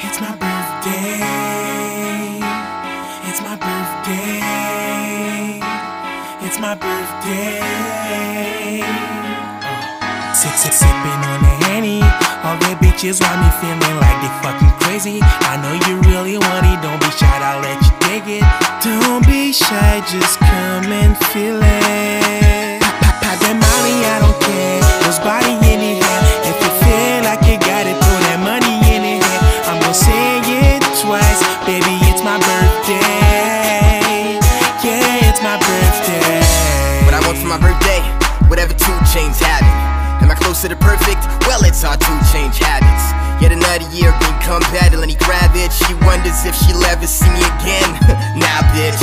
It's my birthday. It's my birthday. It's my birthday. Uh, six, six, sipping on the henny. All the bitches want me feeling like they fucking crazy. I know you really want it. Don't be shy, I'll let you take it. Don't be shy, just come and feel it. Pop, pop, that money, I don't care. Those body in hand. Whatever two chains having. Am I close to perfect? Well, it's hard to change habits. Yet another year being compatible and he grab it. She wonders if she'll ever see me again. nah, bitch.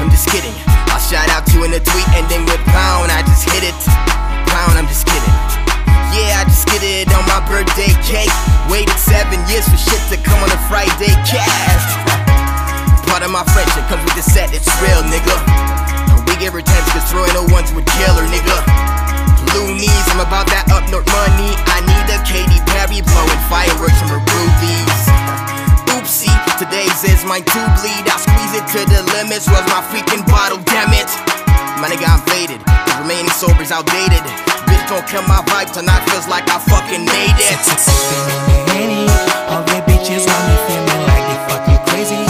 I'm just kidding. I'll shout out to in a tweet then with pound, I just hit it. Pound, I'm just kidding. Yeah, I just get it on my birthday cake. Waited seven years for shit to come on a Friday cast. Part of my friendship comes with the set, it's real, nigga. Her temps cause throwing no ones would kill her, nigga. Loonies, I'm about that up north money. I need a Katy Perry blowing fireworks from her rubies. Oopsie, today's is mine to bleed. I squeeze it to the limits. Was my freaking bottle, damn it. My nigga, I'm faded. The remaining sober's outdated. Bitch, don't kill my vibe. Tonight feels like I fucking made it. Sipping on the. All the bitches want me feeling like they fucking crazy.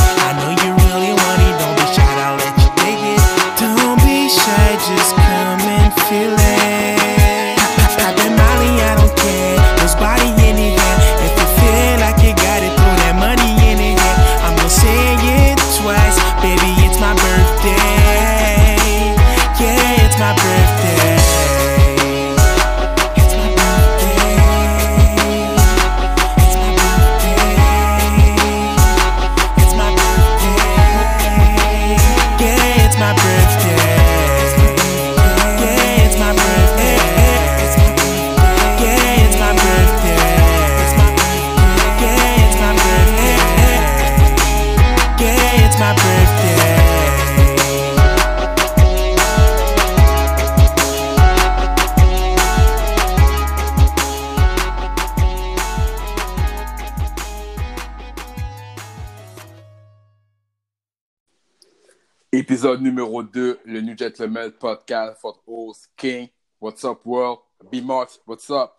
Numéro 2, le New Gentleman Podcast for host King. What's up, world? B-Mox, what's up?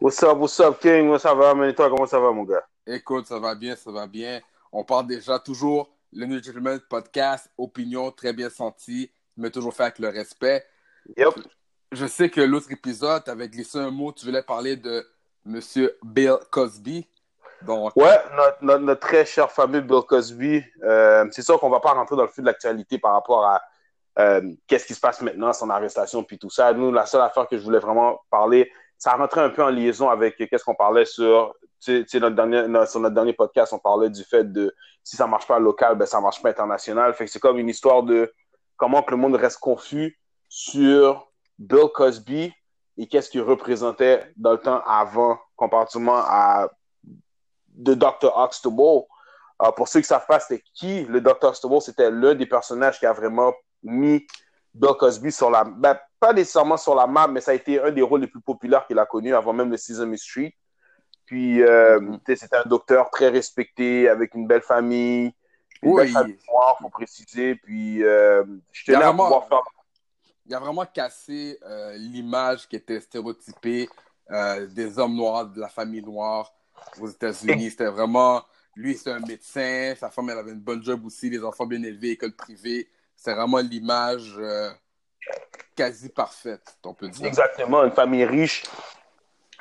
What's up, what's up, King? Moi, ça va, toi, comment ça va, mon gars? Écoute, ça va bien, ça va bien. On parle déjà toujours le New Gentleman Podcast, opinion très bien sentie, mais toujours fait avec le respect. Yep. Je sais que l'autre épisode, tu avais glissé un mot, tu voulais parler de Monsieur Bill Cosby. Donc, Ouais, notre, notre, très cher fameux Bill Cosby. euh, c'est sûr qu'on va pas rentrer dans le fil de l'actualité par rapport à euh, qu'est-ce qui se passe maintenant, son arrestation, puis tout ça. Nous, la seule affaire que je voulais vraiment parler, ça rentrait un peu en liaison avec qu'est-ce qu'on parlait sur, notre dernier, notre- sur notre dernier podcast, on parlait du fait de si ça marche pas local, ben ça marche pas international. Fait que c'est comme une histoire de comment que le monde reste confus sur Bill Cosby et qu'est-ce qu'il représentait dans le temps avant, comparativement à de Dr. Huxtable. Euh, pour ceux qui ne savent pas, c'était qui le Dr. Huxtable? C'était l'un des personnages qui a vraiment mis Bill Cosby sur la ben, pas nécessairement sur la map, mais ça a été un des rôles les plus populaires qu'il a connu avant même le Sesame Street. Puis, euh, Mhm. sais, c'était un docteur très respecté, avec une belle famille. Une Oui. belle famille noire, faut préciser. Puis, euh, je Il y a tenais à vraiment- pouvoir faire il a vraiment cassé euh, l'image qui était stéréotypée euh, des hommes noirs, de la famille noire aux États-Unis. C'était vraiment, lui, c'est un médecin, sa femme, elle avait une bonne job aussi, les enfants bien élevés, école privée. C'est vraiment l'image euh, quasi parfaite, on peut dire. Exactement, une famille riche,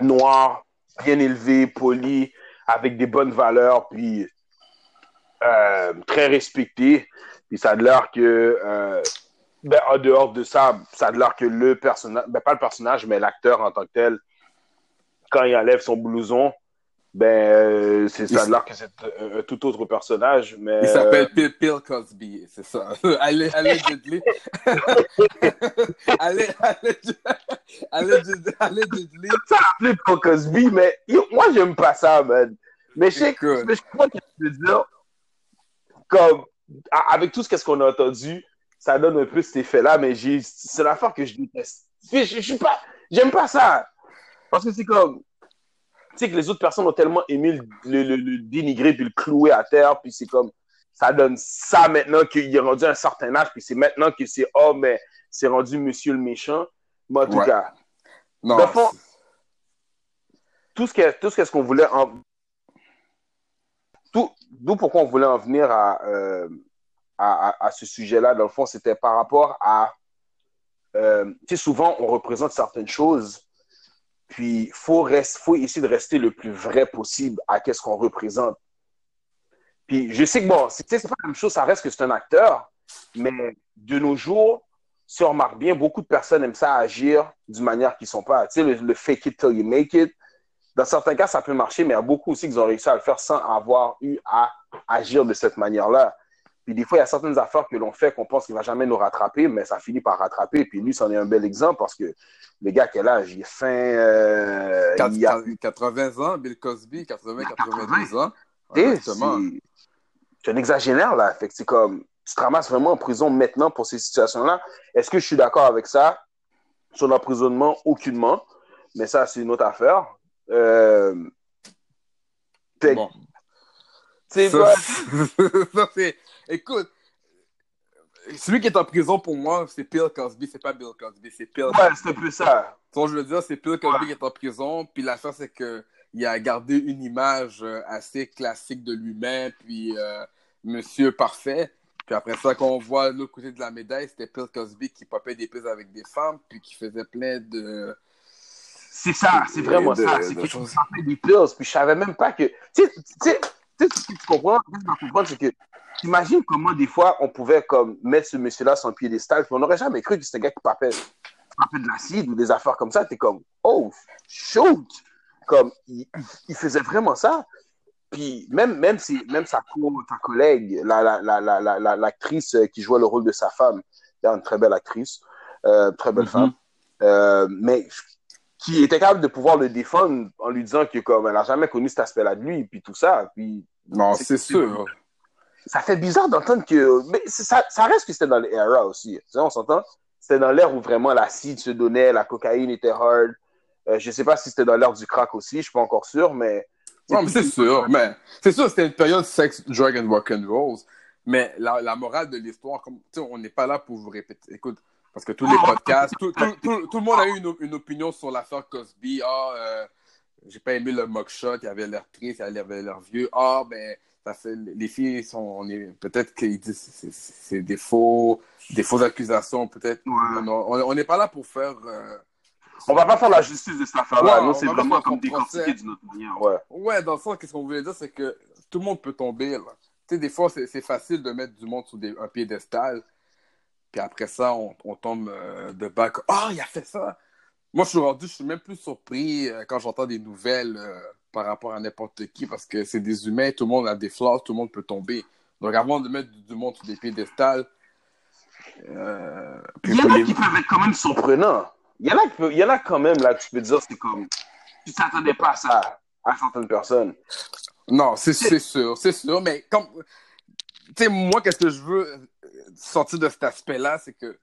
noire, bien élevée, polie, avec des bonnes valeurs, puis euh, très respectée. Puis ça a l'air que, euh, ben, en dehors de ça, ça a l'air que le personnage, ben, pas le personnage, mais l'acteur en tant que tel, quand il enlève son blouson, ben, euh, c'est, ça l'air que c'est un, un tout autre personnage. Mais, Il s'appelle Bill, Bill Cosby, c'est ça. Allez, allegedly. allez, allegedly. Allegedly. allegedly. ça appelé Bill Cosby, mais moi, j'aime pas ça, man. Mais je sais mais je ce que tu veux dire. Comme, a- avec tout ce qu'on a entendu, ça donne un peu cet effet-là, mais c'est l'affaire que je déteste. Je, je, je suis pas, j'aime pas ça. Parce que c'est comme, sais que les autres personnes ont tellement aimé le, le- le- dénigrer puis le clouer à terre, puis c'est comme ça donne ça maintenant qu'il est rendu à un certain âge, puis c'est maintenant que c'est oh mais c'est rendu monsieur le méchant. Mais en tout Ouais. cas, Non, Dans le fond, tout ce que tout ce qu'on voulait en tout d'où pourquoi on voulait en venir à euh, à, à- à ce sujet-là dans le fond c'était par rapport à euh, tu sais souvent on représente certaines choses puis faut rest, faut essayer de rester le plus vrai possible à qu'est-ce qu'on représente puis je sais que bon c'est pas la même chose ça reste que c'est un acteur mais de nos jours si on remarque bien, beaucoup de personnes aiment ça agir d'une manière qui ne sont pas. Tu sais, le fake it till you make it. Dans certains cas, ça peut marcher, mais il y a beaucoup aussi qui ont réussi à le faire sans avoir eu à agir de cette manière-là. Puis des fois, il y a certaines affaires que l'on fait qu'on pense qu'il ne va jamais nous rattraper, mais ça finit par rattraper. Puis lui, c'en est un bel exemple parce que le gars, quel âge? Il est fin. euh, Quatre- il a, 80 ans, Bill Cosby, 80, 92 ans. tu sais, Exactement. c'est c'est un exagénaire, là. Fait que c'est comme, tu te ramasses vraiment en prison maintenant pour ces situations-là. Est-ce que je suis d'accord avec ça? Sur l'emprisonnement, aucunement. Mais ça, c'est une autre affaire. Euh... Bon. sais, Ça, ça, c'est- Écoute, celui qui est en prison pour moi, c'est Bill Cosby, c'est pas Bill Cosby, c'est Bill Ouais, Cosby. c'est un peu ça. Que je veux dire, c'est Bill Cosby Ouais. qui est en prison, puis l'affaire, c'est que il a gardé une image euh, assez classique de lui-même, puis euh, Monsieur Parfait. Puis après ça, quand on voit l'autre côté de la médaille, c'était Bill Cosby qui popait des prises avec des femmes, puis qui faisait plein de... C'est ça, c'est vraiment de- ça. C'est que choses. je me rappelle des pills, puis je savais même pas que. Tu sais, tu sais, tu sais, ce que tu comprends, ce que tu dois comprendre, c'est que t'imagines comment des fois on pouvait comme mettre ce monsieur-là sur un piédestal, puis on n'aurait jamais cru que c'était un gars qui papait de l'acide ou des affaires comme ça. T'es comme, oh, shoot! Comme, il, il faisait vraiment ça. Puis même, même, si, même sa, co- sa collègue, la, la, la, la, la, la- l'actrice qui jouait le rôle de sa femme, une très belle actrice, euh, très belle Mhm. femme, euh, mais qui était capable de pouvoir le défendre en lui disant que comme elle n'a jamais connu cet aspect-là de lui, puis tout ça, puis Non, C'est- c'est c'est- sûr. Ça fait bizarre d'entendre que, mais ça, reste que c'était dans l'era aussi, Tu sais, on s'entend, c'était dans l'ère où vraiment l'acide se donnait, la cocaïne était hard. Euh, je sais pas si c'était dans l'ère du crack aussi, je suis pas encore sûr, mais Non, mais c'est sûr. Mais c'est sûr, c'était une période sex, drug and rock and rolls. Mais la, morale de l'histoire, comme on n'est pas là pour vous répéter. Écoute, parce que tous les podcasts, tout, tout, tout, le monde a eu une, une opinion sur l'affaire Cosby. Ah, euh, j'ai pas aimé le mugshot, il avait l'air triste, il avait l'air vieux. Ah, ben, ça fait, les filles sont, on est, peut-être qu'ils disent c'est- c'est des faux, des fausses accusations, peut-être. Ouais. Non, on n'est pas là pour faire. euh, on va pas faire la justice de cette affaire-là. Ouais, Nous, on c'est vraiment comme décortiquer d'une autre manière. Ouais. Ouais, dans le sens, qu'est-ce qu'on voulait dire, c'est que tout le monde peut tomber. Là. Tu sais, des fois, c'est c'est facile de mettre du monde sur des, un piédestal. Puis après ça, on, on tombe euh, de bas. Ah, il a fait ça! Moi, je suis rendu, je suis même plus surpris euh, quand j'entends des nouvelles euh, par rapport à n'importe qui, parce que c'est des humains, tout le monde a des flaws, tout le monde peut tomber. Donc, avant de mettre du, monde sur des piédestals, euh, Il y en a les- qui peuvent être quand même surprenants. Il y en a, qui peuvent- il y en a quand même là tu peux dire c'est comme tu t'attendais pas à ça à certaines personnes. Non, c'est sûr, c'est sûr, mais comme. Tu sais, moi, qu'est-ce que je veux sortir de cet aspect-là, c'est que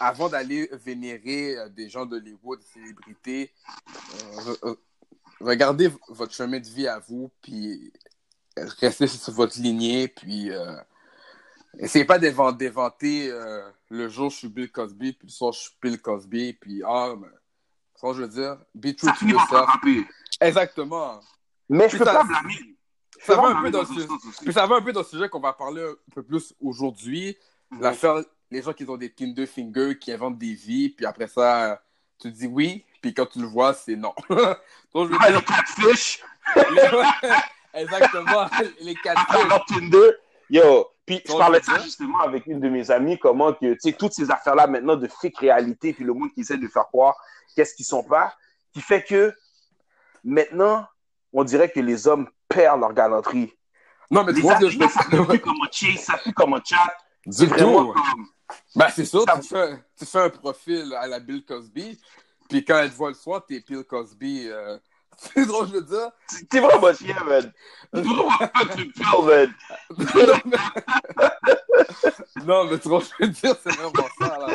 avant d'aller vénérer euh, des gens d'Hollywood, des célébrités, euh, regardez votre chemin de vie à vous, puis restez sur votre lignée, puis euh, essayez pas d'éventer euh, le jour je suis Bill Cosby, puis le soir je suis Bill Cosby, puis ah, mais, ça, je veux dire, be true Ça to yourself. Exactement. Mais je Puis peux ça- pas blâmer. Je Ça va un peu dans ce. Puis ça va un peu dans le sujet qu'on va parler un peu plus aujourd'hui. Mhm. L'affaire, les gens qui ont des Tinder fingers, qui inventent des vies, puis après ça, tu dis oui, puis quand tu le vois, c'est non. Donc, je Ah, dire, le catfish, exactement, les quatre alors Tinder. Yo, puis je parlais de ça justement avec une de mes amies, comment que, tu sais, toutes ces affaires-là maintenant de fake réalité, puis le monde qui essaie de faire croire qu'est-ce qu'ils sont pas, qui fait que maintenant, on dirait que les hommes perdent leur galanterie. Non, mais tu Les vois amis, ça je fait plus comme un chase, ça plus comme un chat. Du tout. Ben, c'est sûr, Ça- tu fais, tu fais un profil à la Bill Cosby, puis quand elle te voit le soir, t'es Bill Cosby. euh, C'est drôle, je veux dire. T'es vraiment chien, man. Du pire, man. non, mais... non, mais tu vois, je veux dire, c'est vraiment ça, là.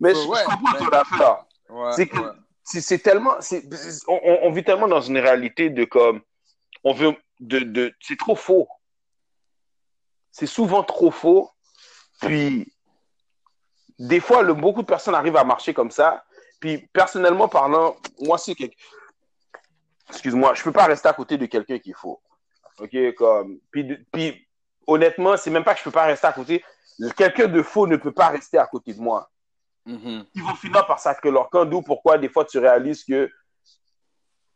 Mais Ouais, je, je comprends mais- ton affaire. Ouais, C'est que- ouais. c'est tellement, on- on vit tellement dans une réalité de comme, on veut, de, de, c'est trop faux. C'est souvent trop faux. Puis, des fois, le, beaucoup de personnes arrivent à marcher comme ça. Puis, personnellement parlant, moi, c'est que, excuse-moi, je peux pas rester à côté de quelqu'un qui est faux. OK? Comme, puis, puis, honnêtement, c'est même pas que je peux pas rester à côté. Quelqu'un de faux ne peut pas rester à côté de moi Mhm. ils vont finir par sacrer leur camp. D'où pourquoi des fois tu réalises que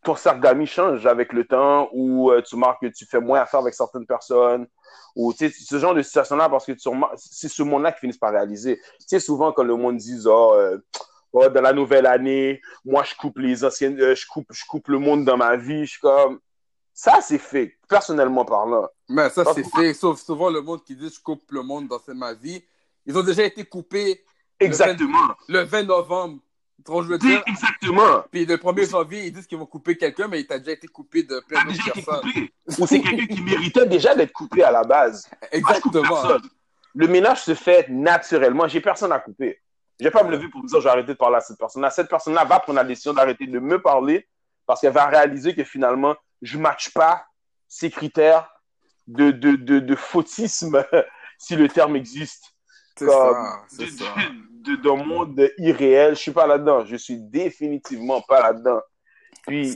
ton cercle change avec le temps ou euh, tu marques que tu fais moins affaire avec certaines personnes ou ce genre de situation-là parce que c'est ce monde-là qui finissent par réaliser. Tu sais, souvent quand le monde dit oh, euh, oh, dans la nouvelle année, moi je coupe les anciennes, euh, je coupe, je coupe le monde dans ma vie, je suis comme ça c'est fake, personnellement parlant. Mais ça, c'est que- fait. Sauf souvent le monde qui dit je coupe le monde dans ma vie. Ils ont déjà été coupés Exactement. le 20 novembre. Je veux dire? Exactement. Puis le 1er janvier, ils disent qu'ils vont couper quelqu'un, mais il t'a déjà été coupé de plein déjà d'autres personnes. Ou c'est quelqu'un qui méritait déjà d'être coupé à la base. Exactement. Le ménage se fait naturellement. J'ai personne à couper. Je vais pas me lever pour me dire je vais arrêter de parler à cette personne-là. Cette personne-là va prendre la décision d'arrêter de me parler parce qu'elle va réaliser que finalement, je ne matche pas ces critères de, de, de, de fautisme, si le terme existe. C'est Comme ça. C'est de- ça. de- de- D'un monde irréel. Je suis pas là-dedans. Je suis définitivement pas là-dedans. Puis,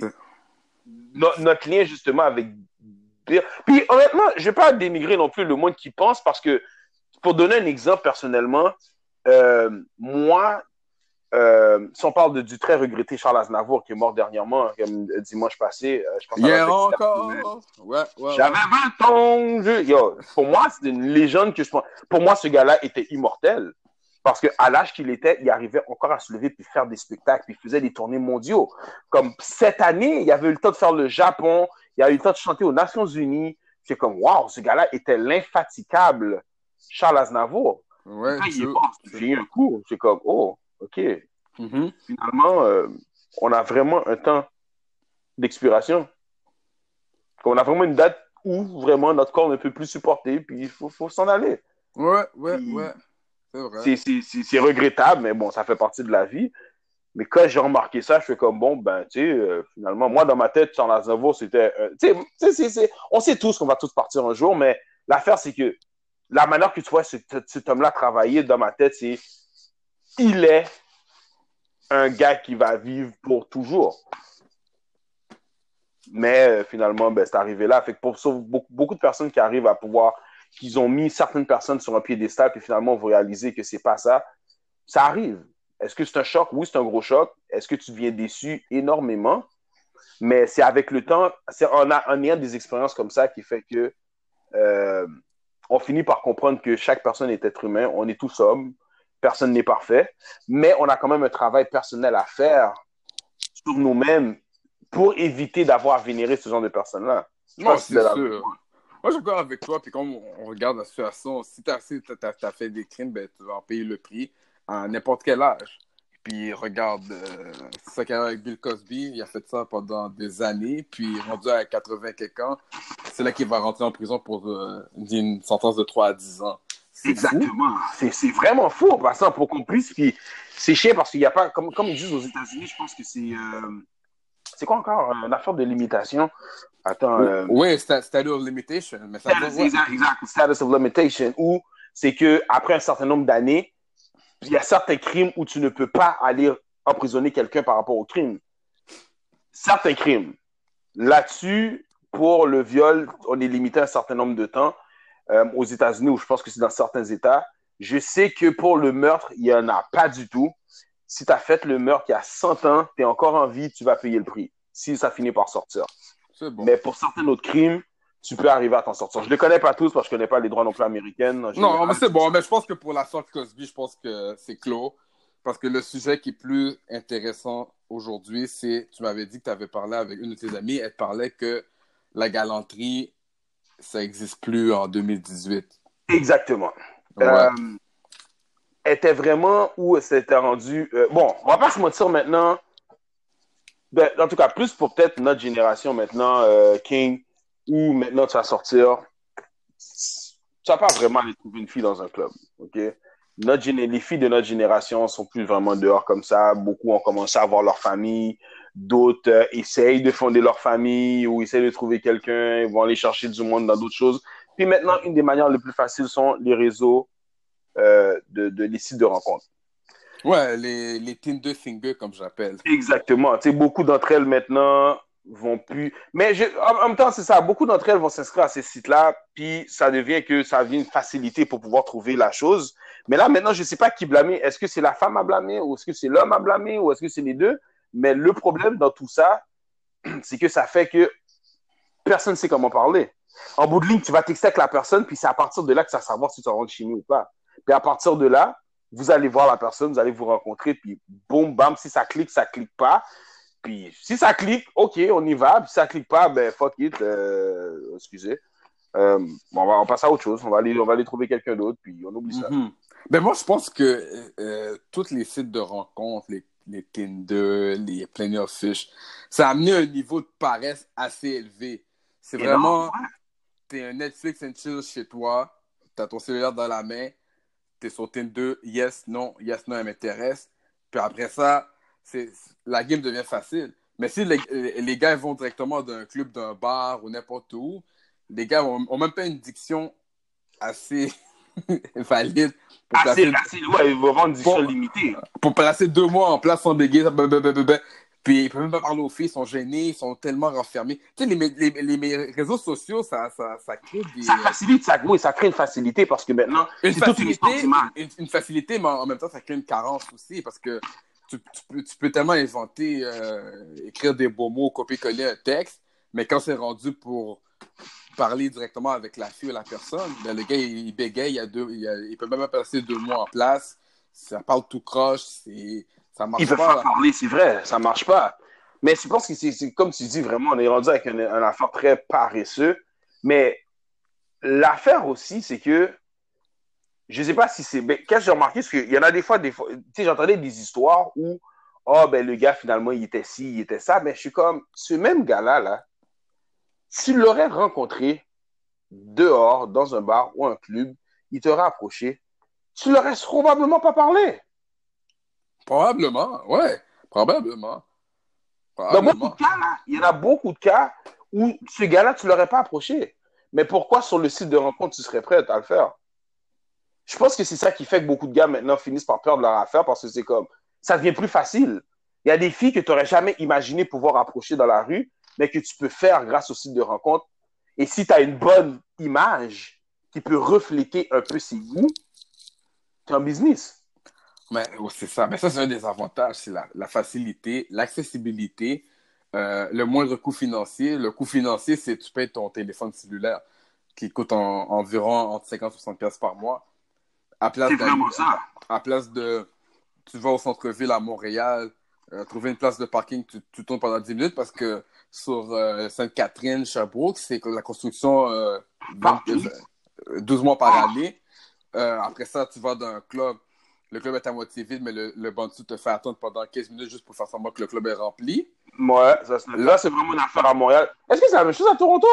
no- notre lien justement avec. Puis honnêtement, je vais pas dénigrer non plus le monde qui pense parce que pour donner un exemple personnellement, euh, moi, euh, si on parle de, du très regretté Charles Aznavour qui est mort dernièrement, comme dimanche passé, euh, je pense Hier encore. Ouais, ouais. J'avais 20 ans. je- Yo, pour moi, c'est une légende que je pense. Pour moi, ce gars-là était immortel. Parce qu'à l'âge qu'il était, il arrivait encore à se lever puis faire des spectacles, puis il faisait des tournées mondiaux. Comme cette année, il avait eu le temps de faire le Japon, il a eu le temps de chanter aux Nations Unies. C'est comme, waouh, ce gars-là était l'infatigable Charles Aznavour. Ouais, Quand il est mort, j'ai eu un coup. C'est comme, oh, OK. Mhm. Finalement, euh, on a vraiment un temps d'expiration. On a vraiment une date où vraiment notre corps ne peut plus supporter, puis il faut, faut s'en aller. Ouais, ouais, Puis- ouais. C'est regrettable, mais bon, ça fait partie de la vie. Mais quand j'ai remarqué ça, je fais comme, bon, ben, tu sais, euh, finalement, moi, dans ma tête, Charles Aznavour, c'était... euh, tu sais, on sait tous qu'on va tous partir un jour, mais l'affaire, c'est que la manière que tu vois cet, cet homme-là travailler dans ma tête, c'est... Il est un gars qui va vivre pour toujours. Mais euh, finalement, ben, c'est arrivé là. Fait pour beaucoup, de personnes qui arrivent à pouvoir, qu'ils ont mis certaines personnes sur un piédestal, puis finalement, vous réalisez que c'est pas ça. Ça arrive. Est-ce que c'est un choc? Oui, c'est un gros choc. Est-ce que tu deviens déçu? Énormément. Mais c'est avec le temps, c'est en, des expériences comme ça qui fait que euh, on finit par comprendre que chaque personne est être humain. On est tous hommes. Personne n'est parfait. Mais on a quand même un travail personnel à faire sur nous-mêmes pour éviter d'avoir à vénérer ce genre de personnes-là. Non, c'est la- sûr. Moi, je suis d'accord avec toi. Puis, comme on regarde la situation, si tu as, fait des crimes, ben, tu vas en payer le prix à n'importe quel âge. Puis, regarde, euh, c'est ça qu'il y a avec Bill Cosby. Il a fait ça pendant des années. Puis, rendu à 80 quelques ans, c'est là qu'il va rentrer en prison pour euh, une sentence de 3 à 10 ans. Exactement. C'est vraiment fou en passant pour qu'on puisse. Puis c'est chiant parce qu'il n'y a pas, comme, comme ils disent aux États-Unis, je pense que c'est. euh, c'est quoi encore Une affaire de limitation? Attends. euh, Oui, sta- statute of limitation. Mais ça status, exact, exact, status of limitation, où c'est que après un certain nombre d'années, il y a certains crimes où tu ne peux pas aller emprisonner quelqu'un par rapport au crime. Certains crimes. Là-dessus, pour le viol, on est limité à un certain nombre de temps. Euh, aux États-Unis, où je pense que c'est dans certains États. Je sais que pour le meurtre, il n'y en a pas du tout. Si tu as fait le meurtre il y a 100 ans, tu es encore en vie, tu vas payer le prix. Si ça finit par sortir. Bon. Mais pour certains autres crimes, tu peux arriver à t'en sortir. Je ne les connais pas tous parce que je ne connais pas les droits non plus américaines. en Non, mais c'est bon. Mais je pense que pour la sorte Cosby, je pense que c'est clos. Parce que le sujet qui est plus intéressant aujourd'hui, c'est, tu m'avais dit que tu avais parlé avec une de tes amies, elle te parlait que la galanterie, ça n'existe plus en 2018. Exactement. Ouais. Euh, était vraiment où c'était rendu. euh, bon, on va pas se mentir maintenant. Ben, en tout cas, plus pour peut-être notre génération maintenant, euh, King, où maintenant tu vas sortir. Tu vas pas vraiment aller trouver une fille dans un club. OK? Notre géné- les filles de notre génération sont plus vraiment dehors comme ça. Beaucoup ont commencé à avoir leur famille. D'autres euh, essayent de fonder leur famille ou essayent de trouver quelqu'un. Ils vont aller chercher du monde dans d'autres choses. Puis maintenant, une des manières les plus faciles sont les réseaux euh, de, de les sites de rencontres. Ouais, les, les Tinder Finger, comme j'appelle. Exactement. Tu sais, beaucoup d'entre elles maintenant vont plus. Mais en, même temps, c'est ça. Beaucoup d'entre elles vont s'inscrire à ces sites-là, puis ça devient que ça devient une facilité pour pouvoir trouver la chose. Mais là, maintenant, je ne sais pas qui blâmer. Est-ce que c'est la femme à blâmer, ou est-ce que c'est l'homme à blâmer, ou est-ce que c'est les deux? Mais le problème dans tout ça, c'est que ça fait que personne ne sait comment parler. En bout de ligne, tu vas texter avec la personne, puis c'est à partir de là que ça va savoir si tu rentres nous ou pas. Puis à partir de là, vous allez voir la personne, vous allez vous rencontrer, puis boum, bam, si ça clique, ça clique pas. Puis si ça clique, ok, on y va. Puis si ça clique pas, ben fuck it, euh, excusez. Euh, bon, on va on passe à autre chose. On va aller, on va aller trouver quelqu'un d'autre, puis on oublie ça. Mhm. Ben moi, je pense que euh, euh, tous les sites de rencontres, les, les Tinder, les Plenty of Fish, ça a amené un niveau de paresse assez élevé. C'est vraiment, t'es un Netflix and chill chez toi, t'as ton cellulaire dans la main, t'es sur Tinder, yes, non, yes, non, elle m'intéresse. Puis après ça, la game devient facile. Mais si les, les gars vont directement d'un club, d'un bar ou n'importe où, les gars ont, ont même pas une diction assez valide pour Assez, placer, assez, ouais, ils vont avoir une diction Bon. limitée. pour placer deux mois en place sans bégayer. bah, bah, bah. Puis ils peuvent même pas parler aux filles, ils sont gênés, ils sont tellement renfermés. Tu sais, les, les, les, les réseaux sociaux, ça, ça, ça crée des, Ça facilite, ça, oui, ça crée une facilité parce que maintenant, une c'est toute une histoire une facilité, mais en même temps, ça crée une carence aussi parce que tu, tu peux, tu peux tellement inventer, euh, écrire des beaux mots, copier-coller un texte, mais quand c'est rendu pour parler directement avec la fille ou la personne, ben, le gars, il, il bégaye, il, y a deux, il, a- il peut même pas passer deux mois en place, ça parle tout croche, c'est, ça marche Ils peuvent pas. pas parler, c'est vrai, ça marche pas. Mais je pense que c'est c'est comme tu dis, vraiment, on est rendu avec un, un affaire très paresseux. Mais l'affaire aussi, c'est que je sais pas si c'est. Ben, qu'est-ce que j'ai remarqué, c'est qu'il y en a des fois, des fois, tu sais, j'entendais des histoires où, oh, ben, le gars, finalement, il était ci, il était ça. Mais je suis comme, ce même gars-là, là, s'il l'aurait rencontré dehors, dans un bar ou un club, il t'aurait approché, tu l'aurais probablement pas parlé. Probablement, ouais, probablement. Dans beaucoup de cas, là, il y en a beaucoup de cas où ce gars-là, tu ne l'aurais pas approché. Mais pourquoi sur le site de rencontre, tu serais prêt à le faire? Je pense que c'est ça qui fait que beaucoup de gars maintenant finissent par perdre leur affaire parce que c'est comme, ça devient plus facile. Il y a des filles que tu n'aurais jamais imaginé pouvoir approcher dans la rue, mais que tu peux faire grâce au site de rencontre. Et si tu as une bonne image qui peut refléter un peu ses goûts, tu es en business. Mais oh, c'est ça. Mais ça, c'est un des avantages, c'est la, facilité, l'accessibilité, euh, le moindre coût financier. Le coût financier, c'est tu payes ton téléphone cellulaire qui coûte en- environ entre 50 et 60 pièces par mois. À place, C'est vraiment ça. à place de, tu vas au centre-ville à Montréal, euh, trouver une place de parking, tu, tu tournes pendant 10 minutes parce que sur euh, Sainte-Catherine, Sherbrooke, c'est que la construction euh, vingt- Partout. euh, 12 mois par année. Euh, après ça, tu vas dans un club. Le club est à moitié vide, mais le, le bandit te fait attendre pendant 15 minutes juste pour faire semblant que le club est rempli. Ouais, ça, c'est- là, c'est vraiment une affaire à Montréal. Est-ce que c'est la même chose à Toronto?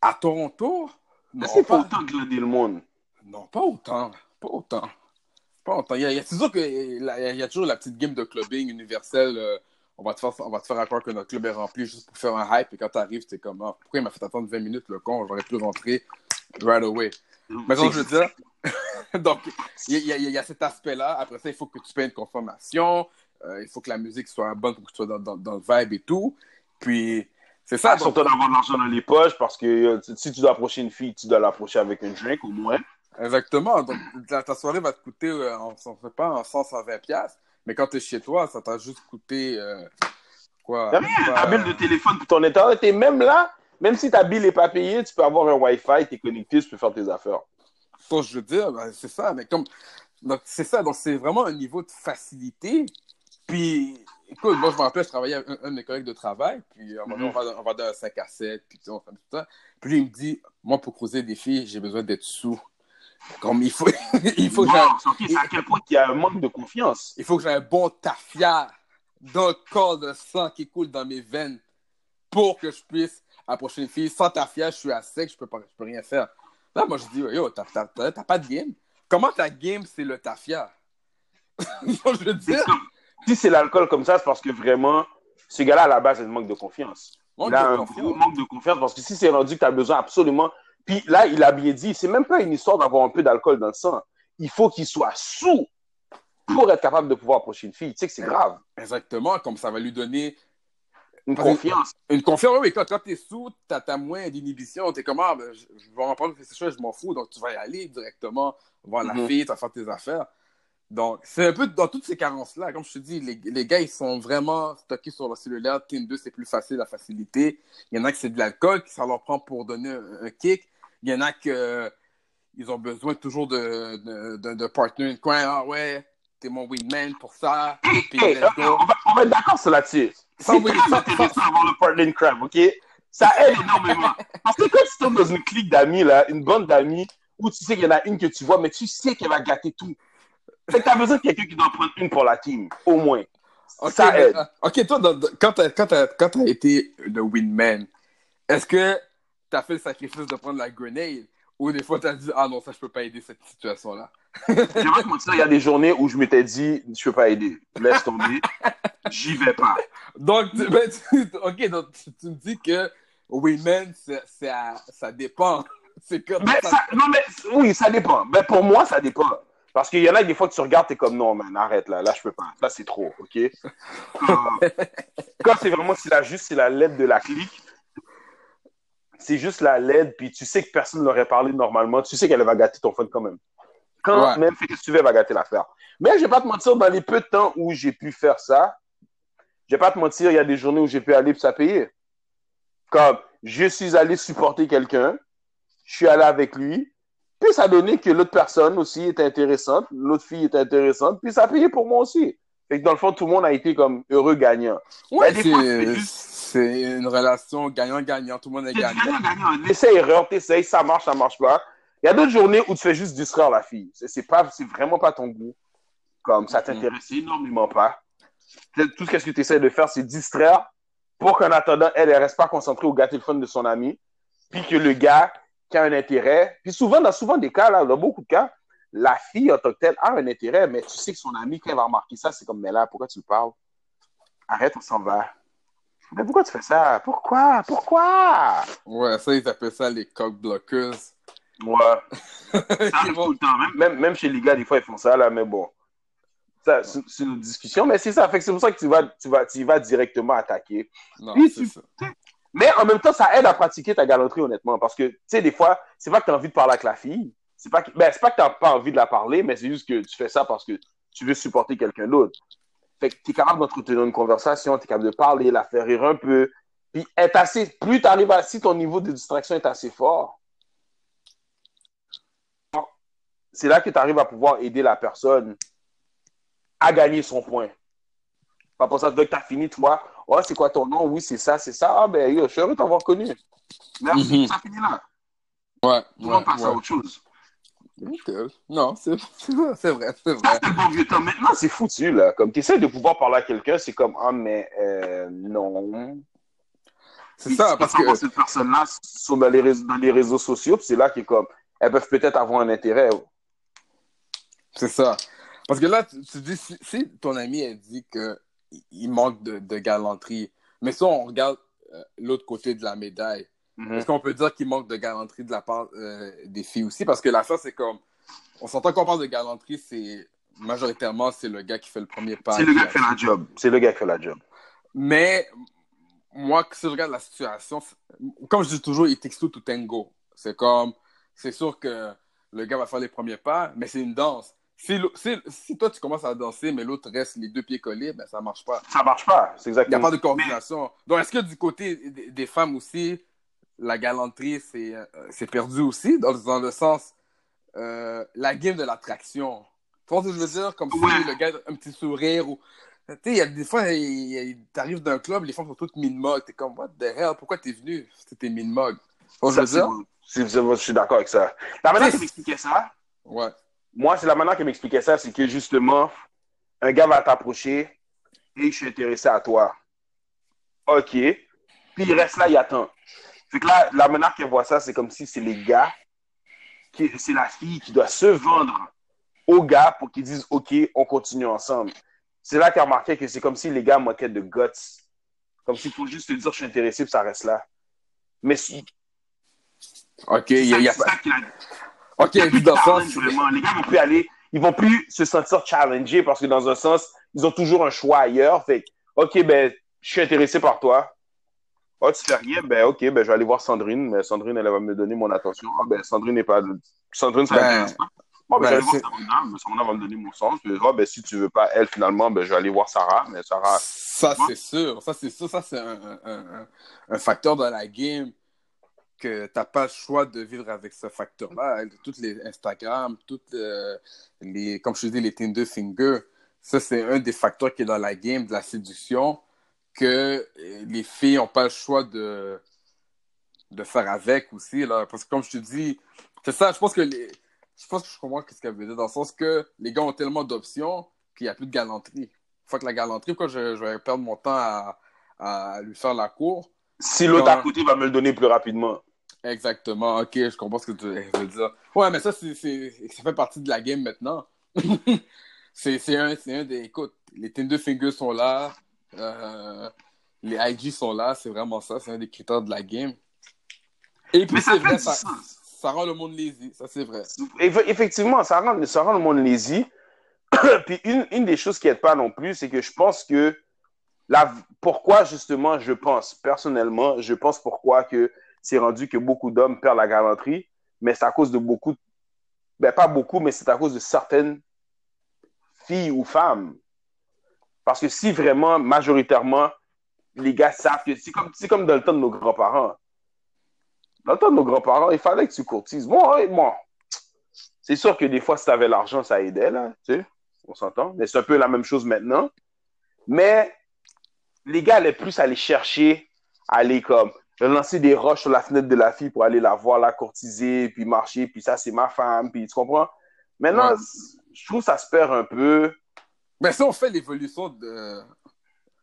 À Toronto, non, Est-ce qu'il faut pas, autant glander le monde? Non, pas autant. Pas autant. Pas autant. Il y a, y a- c'est sûr qu'il y, a- il y a toujours la petite game de clubbing universel. euh, on, va te faire, on va te faire à croire que notre club est rempli juste pour faire un hype. Et quand tu arrives, c'est comme, ah, pourquoi il m'a fait attendre 20 minutes, le con? J'aurais pu rentrer right away. Mais donc, je veux dire, donc, il y, y a- il y a cet aspect-là. Après ça, il faut que tu payes une consommation. Euh, il faut que la musique soit bonne pour que tu sois dans, dans- dans le vibe et tout. Puis, c'est ça. Ah, donc- surtout d'avoir de l'argent dans les poches parce que euh, si tu dois approcher une fille, tu dois l'approcher avec un drink au moins. Exactement. Donc, ta, ta soirée va te coûter, euh, on s'en fait pas, en 100, 120 piastres. Mais quand tu es chez toi, ça t'a juste coûté, euh, quoi? T'as rien, pas- ta bille de téléphone pour ton internet. Et même là, même si ta bille n'est pas payée, tu peux avoir un Wi-Fi, tu es connecté, tu peux faire tes affaires. Ça, je veux dire, ben, c'est ça. Mais comme, donc, c'est ça. Donc, c'est vraiment un niveau de facilité. Puis, écoute, moi, je me rappelle, je travaillais avec un, un de mes collègues de travail. Puis, à un moment donné, on va, on va dans un 5 à 7. Puis, on fait tout ça. Puis, lui, il me dit, moi, pour creuser des filles, j'ai besoin d'être sous. Comme il faut, il faut que j'ai un- Wow, c'est ok, c'est à quel point il y a un manque de confiance. il faut que j'ai un bon tafia dans le corps de sang qui coule dans mes veines pour que je puisse approcher une fille. Sans tafia, je suis à sec, je peux, pas, je peux rien faire. Là, moi, je dis, yo, t'as pas de game? comment ta game, c'est le tafia? je veux dire. Si c'est l'alcool comme ça, c'est parce que vraiment, ce gars-là, à la base, il manque de confiance. Manque il a de un confiance. gros manque de confiance parce que si c'est rendu que tu as besoin absolument. Puis là, il a bien dit, c'est même pas une histoire d'avoir un peu d'alcool dans le sang. Il faut qu'il soit sous pour être capable de pouvoir approcher une fille. Tu sais que c'est grave. Exactement, comme ça va lui donner Une Parce confiance. une confiance. Oui, quand, quand t'es sous, t'as, t'as moins d'inhibition. T'es comme, ah, ben, je, je vais en prendre ces choses, je m'en fous. Donc, tu vas y aller directement voir la Mhm. fille, tu vas faire tes affaires. Donc, c'est un peu dans toutes ces carences-là. Comme je te dis, les, les gars, ils sont vraiment stockés sur leur cellulaire. Tinder, c'est plus facile, la facilité. Il y en a qui c'est de l'alcool, qui ça leur prend pour donner un, un kick. Il y en a que euh, ils ont besoin toujours de, de, de, de partner in crime. Ah ouais, t'es mon wingman pour ça. Puis Hey, let's go. on, va, on va être d'accord sur là-dessus. C'est oui, très intéressant d'avoir le partner in crime, OK? Ça aide énormément. Parce que quand tu tombes dans une clique d'amis, là, une bande d'amis, où tu sais qu'il y en a une que tu vois, mais tu sais qu'elle va gâter tout. Fait que t'as besoin de quelqu'un qui doit prendre une pour la team, au moins. Ça aide. euh, ok, toi, dans- dans- quand t'as quand t'as été le wingman, est-ce que t'as fait le sacrifice de prendre la grenade ou des fois t'as dit ah non ça je peux pas aider cette situation là. Il y a des journées où je m'étais dit, je peux pas aider. Laisse tomber. J'y vais pas. Donc tu- ben, tu- ok donc tu, tu me dis que c'est c'est à- ça dépend. C'est comme Mais ça, non, mais oui, ça dépend. Mais pour moi, ça dépend. Parce qu'il y en a des fois que tu regardes, t'es comme non, man, arrête là, là je peux pas. Là c'est trop, ok? Quand, quand c'est vraiment si la juste c'est la lettre de la clique, c'est juste la LED, puis tu sais que personne n'aurait parlé normalement, tu sais qu'elle va gâter ton fun quand même. Quand Ouais. même, fait que tu veux, elle va gâter l'affaire. Mais je vais pas te mentir, dans les peu de temps où j'ai pu faire ça, je vais pas te mentir, il y a des journées où j'ai pu aller puis ça payer. Comme je suis allé supporter quelqu'un, je suis allé avec lui, puis ça a donné que l'autre personne aussi était intéressante, l'autre fille était intéressante, puis ça a payé pour moi aussi. Fait que dans le fond, tout le monde a été comme heureux gagnant. ouais, c'est c'est juste- c'est une relation gagnant-gagnant, tout le monde est gagnant. gagnant, gagnant. L'essai erreur, t'essayes, ça marche, ça marche pas. Il y a d'autres journées où tu fais juste distraire la fille. C'est c'est pas, c'est vraiment pas ton goût. Comme ça t'intéresse énormément pas. Tout ce que tu essaies de faire, c'est distraire pour qu'en attendant, elle, elle reste pas concentrée au gâter le fun de son ami. Puis que le gars qui a un intérêt. Puis souvent, dans souvent des cas, là, dans beaucoup de cas, la fille en tant que telle a un intérêt, mais tu sais que son ami, quand elle va remarquer ça, c'est comme, mais là, pourquoi tu le parles? Arrête, on s'en va. Mais pourquoi tu fais ça? Pourquoi? Pourquoi? Ouais, ça ils appellent ça les cock blockers. Moi. Ça arrive vont- tout le temps. Même, même, même chez les gars, des fois, ils font ça, là, mais bon. Ça, C'est une discussion, mais c'est ça. Fait que c'est pour ça que tu vas, tu, vas, tu vas directement attaquer. Non, tu- ça. Mais en même temps, ça aide à pratiquer ta galanterie, honnêtement. Parce que, tu sais, des fois, c'est pas que tu as envie de parler avec la fille. C'est pas que, ben, c'est pas que tu n'as pas envie de la parler, mais c'est juste que tu fais ça parce que tu veux supporter quelqu'un d'autre. Fait que tu es capable d'entretenir une conversation, tu es capable de parler, la faire rire un peu. Puis être assez, plus tu arrives à, si ton niveau de distraction est assez fort, c'est là que tu arrives à pouvoir aider la personne à gagner son point. Pas pour ça que tu as fini, tu vois. Oh, c'est quoi ton nom? Oui, c'est ça, c'est ça. Ah, ben, yo, je suis heureux de t'avoir connu. Merci, Mhm. ça finit là. Ouais, monde passe à autre chose. Non, c'est vrai, c'est vrai. Ah. Maintenant, c'est foutu, là. Comme tu essaies de pouvoir parler à quelqu'un, c'est comme, ah, mais euh, non. C'est ça, parce que. Ces personnes-là sont dans les, réseaux, dans les réseaux sociaux, c'est là qu'ils comme, elles peuvent peut-être avoir un intérêt. C'est ça. Parce que là, tu, tu dis, si, si ton ami elle dit qu'il manque de, de galanterie, mais si on regarde euh, l'autre côté de la médaille, Mhm. est-ce qu'on peut dire qu'il manque de galanterie de la part euh, des filles aussi? Parce que l'affaire, c'est comme. On s'entend qu'on parle de galanterie, c'est. Majoritairement, c'est le gars qui fait le premier pas. C'est le gars qui fait la job. C'est le gars qui fait la job. Mais moi, si je regarde la situation, comme je dis toujours, it takes two to tango. C'est comme, c'est sûr que le gars va faire les premiers pas, mais c'est une danse. Si, l'au- si, si toi tu commences à danser, mais l'autre reste les deux pieds collés, ben ça marche pas. Ça marche pas. C'est Il n'y a exactement pas de coordination. Donc, est-ce que du côté des, des femmes aussi, la galanterie, c'est euh, perdu aussi, dans, dans le sens, euh, la game de l'attraction. Tu vois ce que je veux dire? Comme Ouais. si le gars a un petit sourire ou. Tu sais, il y a des fois, t'arrives d'un club, les femmes sont toutes mid-mog. T'es comme, what the hell? Pourquoi t'es venu? Ce que Ça, je dire? Je suis d'accord avec ça. La manière qu'il m'expliquait ça, Ouais. moi, c'est la manière qu'il m'expliquait ça, c'est que justement, un gars va t'approcher et je suis intéressé à toi. OK. Puis il reste là, il attend. Fait que là, la manière qu'elle voit ça, c'est comme si c'est les gars, c'est la fille qui doit se vendre aux gars pour qu'ils disent OK, on continue ensemble. C'est là qu'il a remarqué que c'est comme si les gars manquaient de guts. Comme s'il faut juste te dire je suis intéressé puis ça reste là. Mais si- Ok, il y a, y a pas. a- Ok, il y a dans sens. vraiment. Les gars vont plus aller, ils vont plus se sentir challengés parce que dans un sens, ils ont toujours un choix ailleurs. Fait OK, ben, je suis intéressé par toi. Oh, tu fais rien, ben, OK, ben, je vais aller voir Sandrine, mais Sandrine, elle va me donner mon attention. Ah, ben, Sandrine n'est pas, Sandrine, ça Ben, pas. Bon, ben, je vais ben, aller c'est- voir mais Sabrina va me donner mon sens. Puis, ah, ben, si tu veux pas elle, finalement, ben, je vais aller voir Sarah, mais Sarah, Ça, c'est sûr. Ça, c'est sûr. Ça, c'est un, un- un- un facteur dans la game que tu n'as pas le choix de vivre avec ce facteur-là. Toutes les Instagram, toutes euh, les, comme je te dis, les Tinder Finger, ça, c'est un des facteurs qui est dans la game de la séduction que euh, les filles n'ont pas le choix de, de faire avec aussi. Là. Parce que, comme je te dis, c'est ça, je pense que les. Je pense que je comprends ce qu'elle veut dire, dans le sens que les gars ont tellement d'options qu'il n'y a plus de galanterie. Faut que la galanterie, pourquoi je, je vais perdre mon temps à, à lui faire la cour. si l'autre à côté va me le donner plus rapidement. Exactement, ok, je comprends ce que tu veux dire. Ouais, mais ça, c'est, c'est- ça fait partie de la game maintenant. c'est, c'est un, c'est un des. Écoute, les Tinder Fingers sont là, euh, les IG sont là, c'est vraiment ça, c'est un des critères de la game. Et puis, c'est vrai, ça, rend le monde lazy, ça c'est vrai. Eff- Effectivement, ça rend, ça rend le monde lazy. Puis une, une des choses qui n'aide pas non plus, c'est que je pense que la, pourquoi justement, je pense, personnellement, je pense pourquoi que c'est rendu que beaucoup d'hommes perdent la galanterie, mais c'est à cause de beaucoup, ben pas beaucoup, mais c'est à cause de certaines filles ou femmes. Parce que si vraiment, majoritairement, les gars savent que c'est comme, c'est comme dans le temps de nos grands-parents. Dans le temps de nos grands-parents, il fallait que tu courtises. Bon, bon, c'est sûr que des fois, si tu avais l'argent, ça aidait, là, tu sais, on s'entend. Mais c'est un peu la même chose maintenant. Mais les gars allaient plus aller chercher, aller comme lancer des roches sur la fenêtre de la fille pour aller la voir, la courtiser, puis marcher, puis ça, c'est ma femme, puis tu comprends? Maintenant, Ouais. je trouve que ça se perd un peu. Mais si on fait l'évolution de.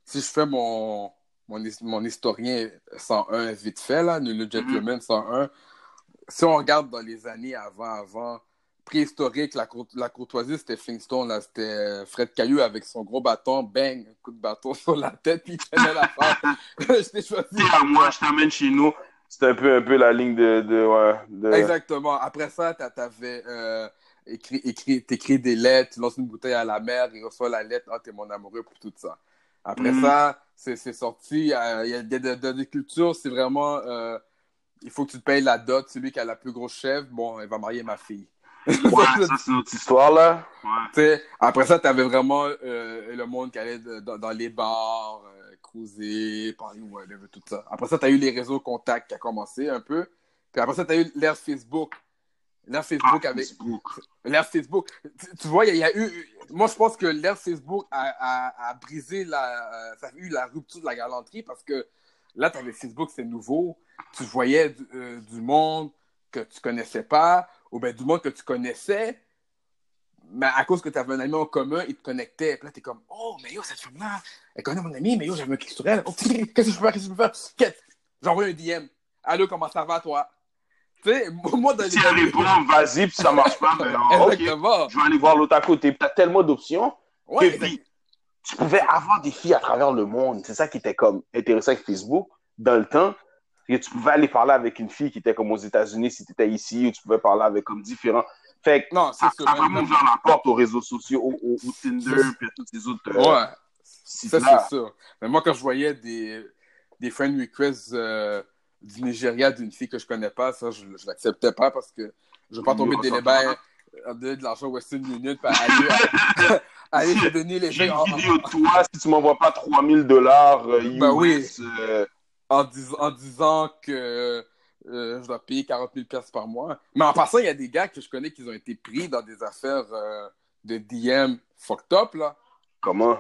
Si je fais mon, mon, mon historien 101 vite fait, là, le Gentleman 101, si on regarde dans les années avant, avant, préhistorique, la, la courtoisie, c'était Flintstone, là, c'était Fred Caillou avec son gros bâton, bang, un coup de bâton sur la tête, puis il tenait la femme. je t'ai choisi. moi, je t'amène chez nous. C'est un peu, un peu la ligne de. de, ouais, de- Exactement. Après ça, t'a- t'avais euh, écrit, écrit, t'écris des lettres, tu lances une bouteille à la mer, il reçoit la lettre, ah, t'es mon amoureux pour tout ça. Après Mhm. ça, c'est c'est sorti, euh, il y a des, des- des- des cultures, c'est vraiment, euh, il faut que tu te payes la dot, celui qui a la plus grosse chèvre, bon, il va marier ma fille. Ouais, ça, c'est notre histoire, là. Ouais. Après ça, t'avais vraiment euh, le monde qui allait de- dans, dans les bars, euh, cruiser, parler, whatever, tout ça. Après ça, t'as eu les réseaux contacts qui a commencé un peu. Puis après ça, t'as eu l'ère Facebook. L'ère Facebook avec... Facebook. L'ère Facebook. Tu, tu vois, il y, a eu... Moi, je pense que l'ère Facebook a, a- a brisé la... euh, Ça a eu la rupture de la galanterie parce que là, t'avais Facebook, c'est nouveau. Tu voyais du, euh, du monde que tu connaissais pas ou bien du monde que tu connaissais mais à cause que tu avais un ami en commun, il te connectait. Puis là, t'es comme, oh, mais yo, cette femme-là, elle connaît mon ami, mais yo, j'avais un clic sur elle. Oh, qu'est-ce que je peux faire? Qu'est-ce que je peux faire? J'envoie un DM. Allô, comment ça va, toi? Sais, moi, dans les. Si elle répond, vas-y, puis ça marche pas, ben, ok. Exactement. Je vais aller voir l'autre à côté. T'as tellement d'options. Ouais, puis, tu pouvais avoir des filles à travers le monde. C'est ça qui était comme intéressant avec Facebook dans le temps. Que tu pouvais aller parler avec une fille qui était comme aux États-Unis si tu étais ici, ou tu pouvais parler avec comme différents. Fait que non, c'est ça, a mais- vraiment ouvert la porte aux réseaux sociaux, au, au- au Tinder, puis à tous ces autres euh, Ouais, ça, c'est sûr. Mais moi, quand je voyais des, des friend requests euh, du Nigeria d'une fille que je connais pas, ça, je, je l'acceptais pas parce que je veux pas tomber des ça débats, donner de l'argent Western Union, puis aller, aller te donner les J'ai gens une en, vidéo de toi, si tu m'envoies pas 3000 dollars US, Ben oui. euh, en, dis- en disant que euh, je dois payer 40 000 pièces par mois. Mais en passant, il y a des gars que je connais qui ont été pris dans des affaires euh, de DM fucked up, là. comment?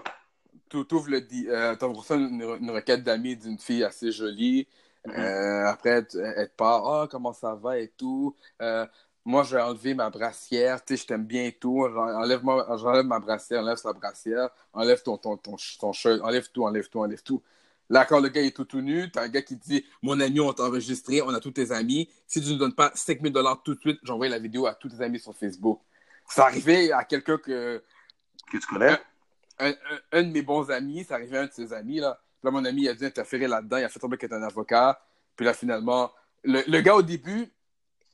Tu ouvres le euh, une, une requête d'amis d'une fille assez jolie. Euh, après, elle te parle, ah, comment ça va et tout. Euh, moi, je vais enlever ma brassière, tu sais, je t'aime bien et tout. Enlève -moi, j'enlève ma brassière, enlève sa brassière, enlève ton, ton, ton, ton shirt, enlève tout, enlève tout, enlève tout. Là, quand le gars est tout, tout nu, t'as un gars qui dit Mon ami, on t'a enregistré, on a tous tes amis. Si tu ne donnes pas 5000 dollars tout de suite, j'envoie la vidéo à tous tes amis sur Facebook. C'est arrivé à quelqu'un que. Que tu connais? Un, un- un de mes bons amis, c'est arrivé à un de ses amis, là. Là, mon ami, il a dû interférer là-dedans. Il a fait tomber qu'il était un avocat. Puis là, finalement, le, le gars, au début,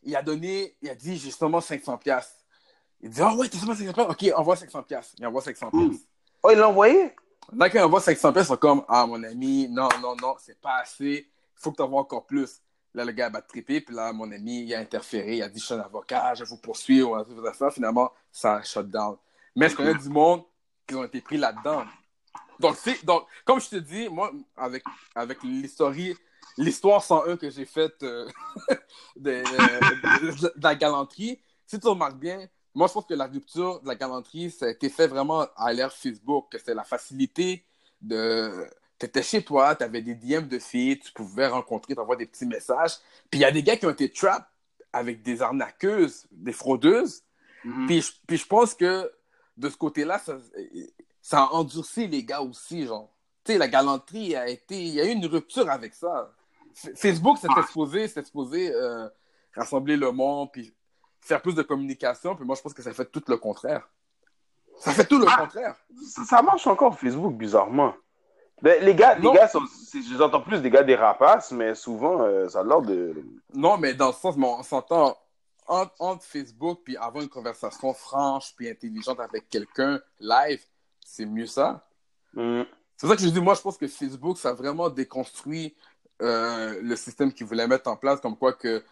il a donné, il a dit, j'ai seulement 500 pièces. Il dit, ah ouais, t'as seulement 500 pièces? OK, envoie 500 pièces. Il envoie 500 Mm. pièces. Oh, il l'a envoyé? Là, quand on voit 500 pièces, ils sont comme, ah, mon ami, non, non, non, c'est pas assez. Il faut que tu envoies encore plus. Là, le gars va triper, puis là, mon ami, il a interféré, il a dit, je suis un avocat, je vais vous poursuivre, on va tout ça. Finalement, ça a shut down. Mais je connais du monde qui ont été pris là-dedans? Donc, c'est, donc, comme je te dis, moi, avec, avec l'histoire, l'histoire 101 que j'ai faite euh, de, de- de la galanterie, si tu remarques bien, moi, je pense que la rupture de la galanterie, ça a été fait vraiment à l'ère Facebook, que c'est la facilité de... Tu étais chez toi, tu avais des DM de filles, tu pouvais rencontrer, t'envoyer des petits messages. Puis il y a des gars qui ont été trap avec des arnaqueuses, des fraudeuses. Mhm. Puis, je- puis je pense que de ce côté-là, ça, a endurci les gars aussi, genre. Tu sais, la galanterie a été... Il y a eu une rupture avec ça. Facebook s'est exposé, s'est exposé euh, rassembler le monde, puis faire plus de communication. Puis moi, je pense que ça fait tout le contraire. Ça fait tout le contraire. Ça, ça marche encore Facebook, bizarrement. Les gars, les Non. gars sont, j'entends plus des gars des rapaces, mais souvent, euh, ça a l'air de. Non, mais dans le sens, mais on s'entend entre, entre Facebook puis avoir une conversation franche puis intelligente avec quelqu'un live, c'est mieux ça. Mhm. C'est pour ça que je dis, moi, je pense que Facebook, ça a vraiment déconstruit euh, le système qu'ils voulaient mettre en place, comme quoi que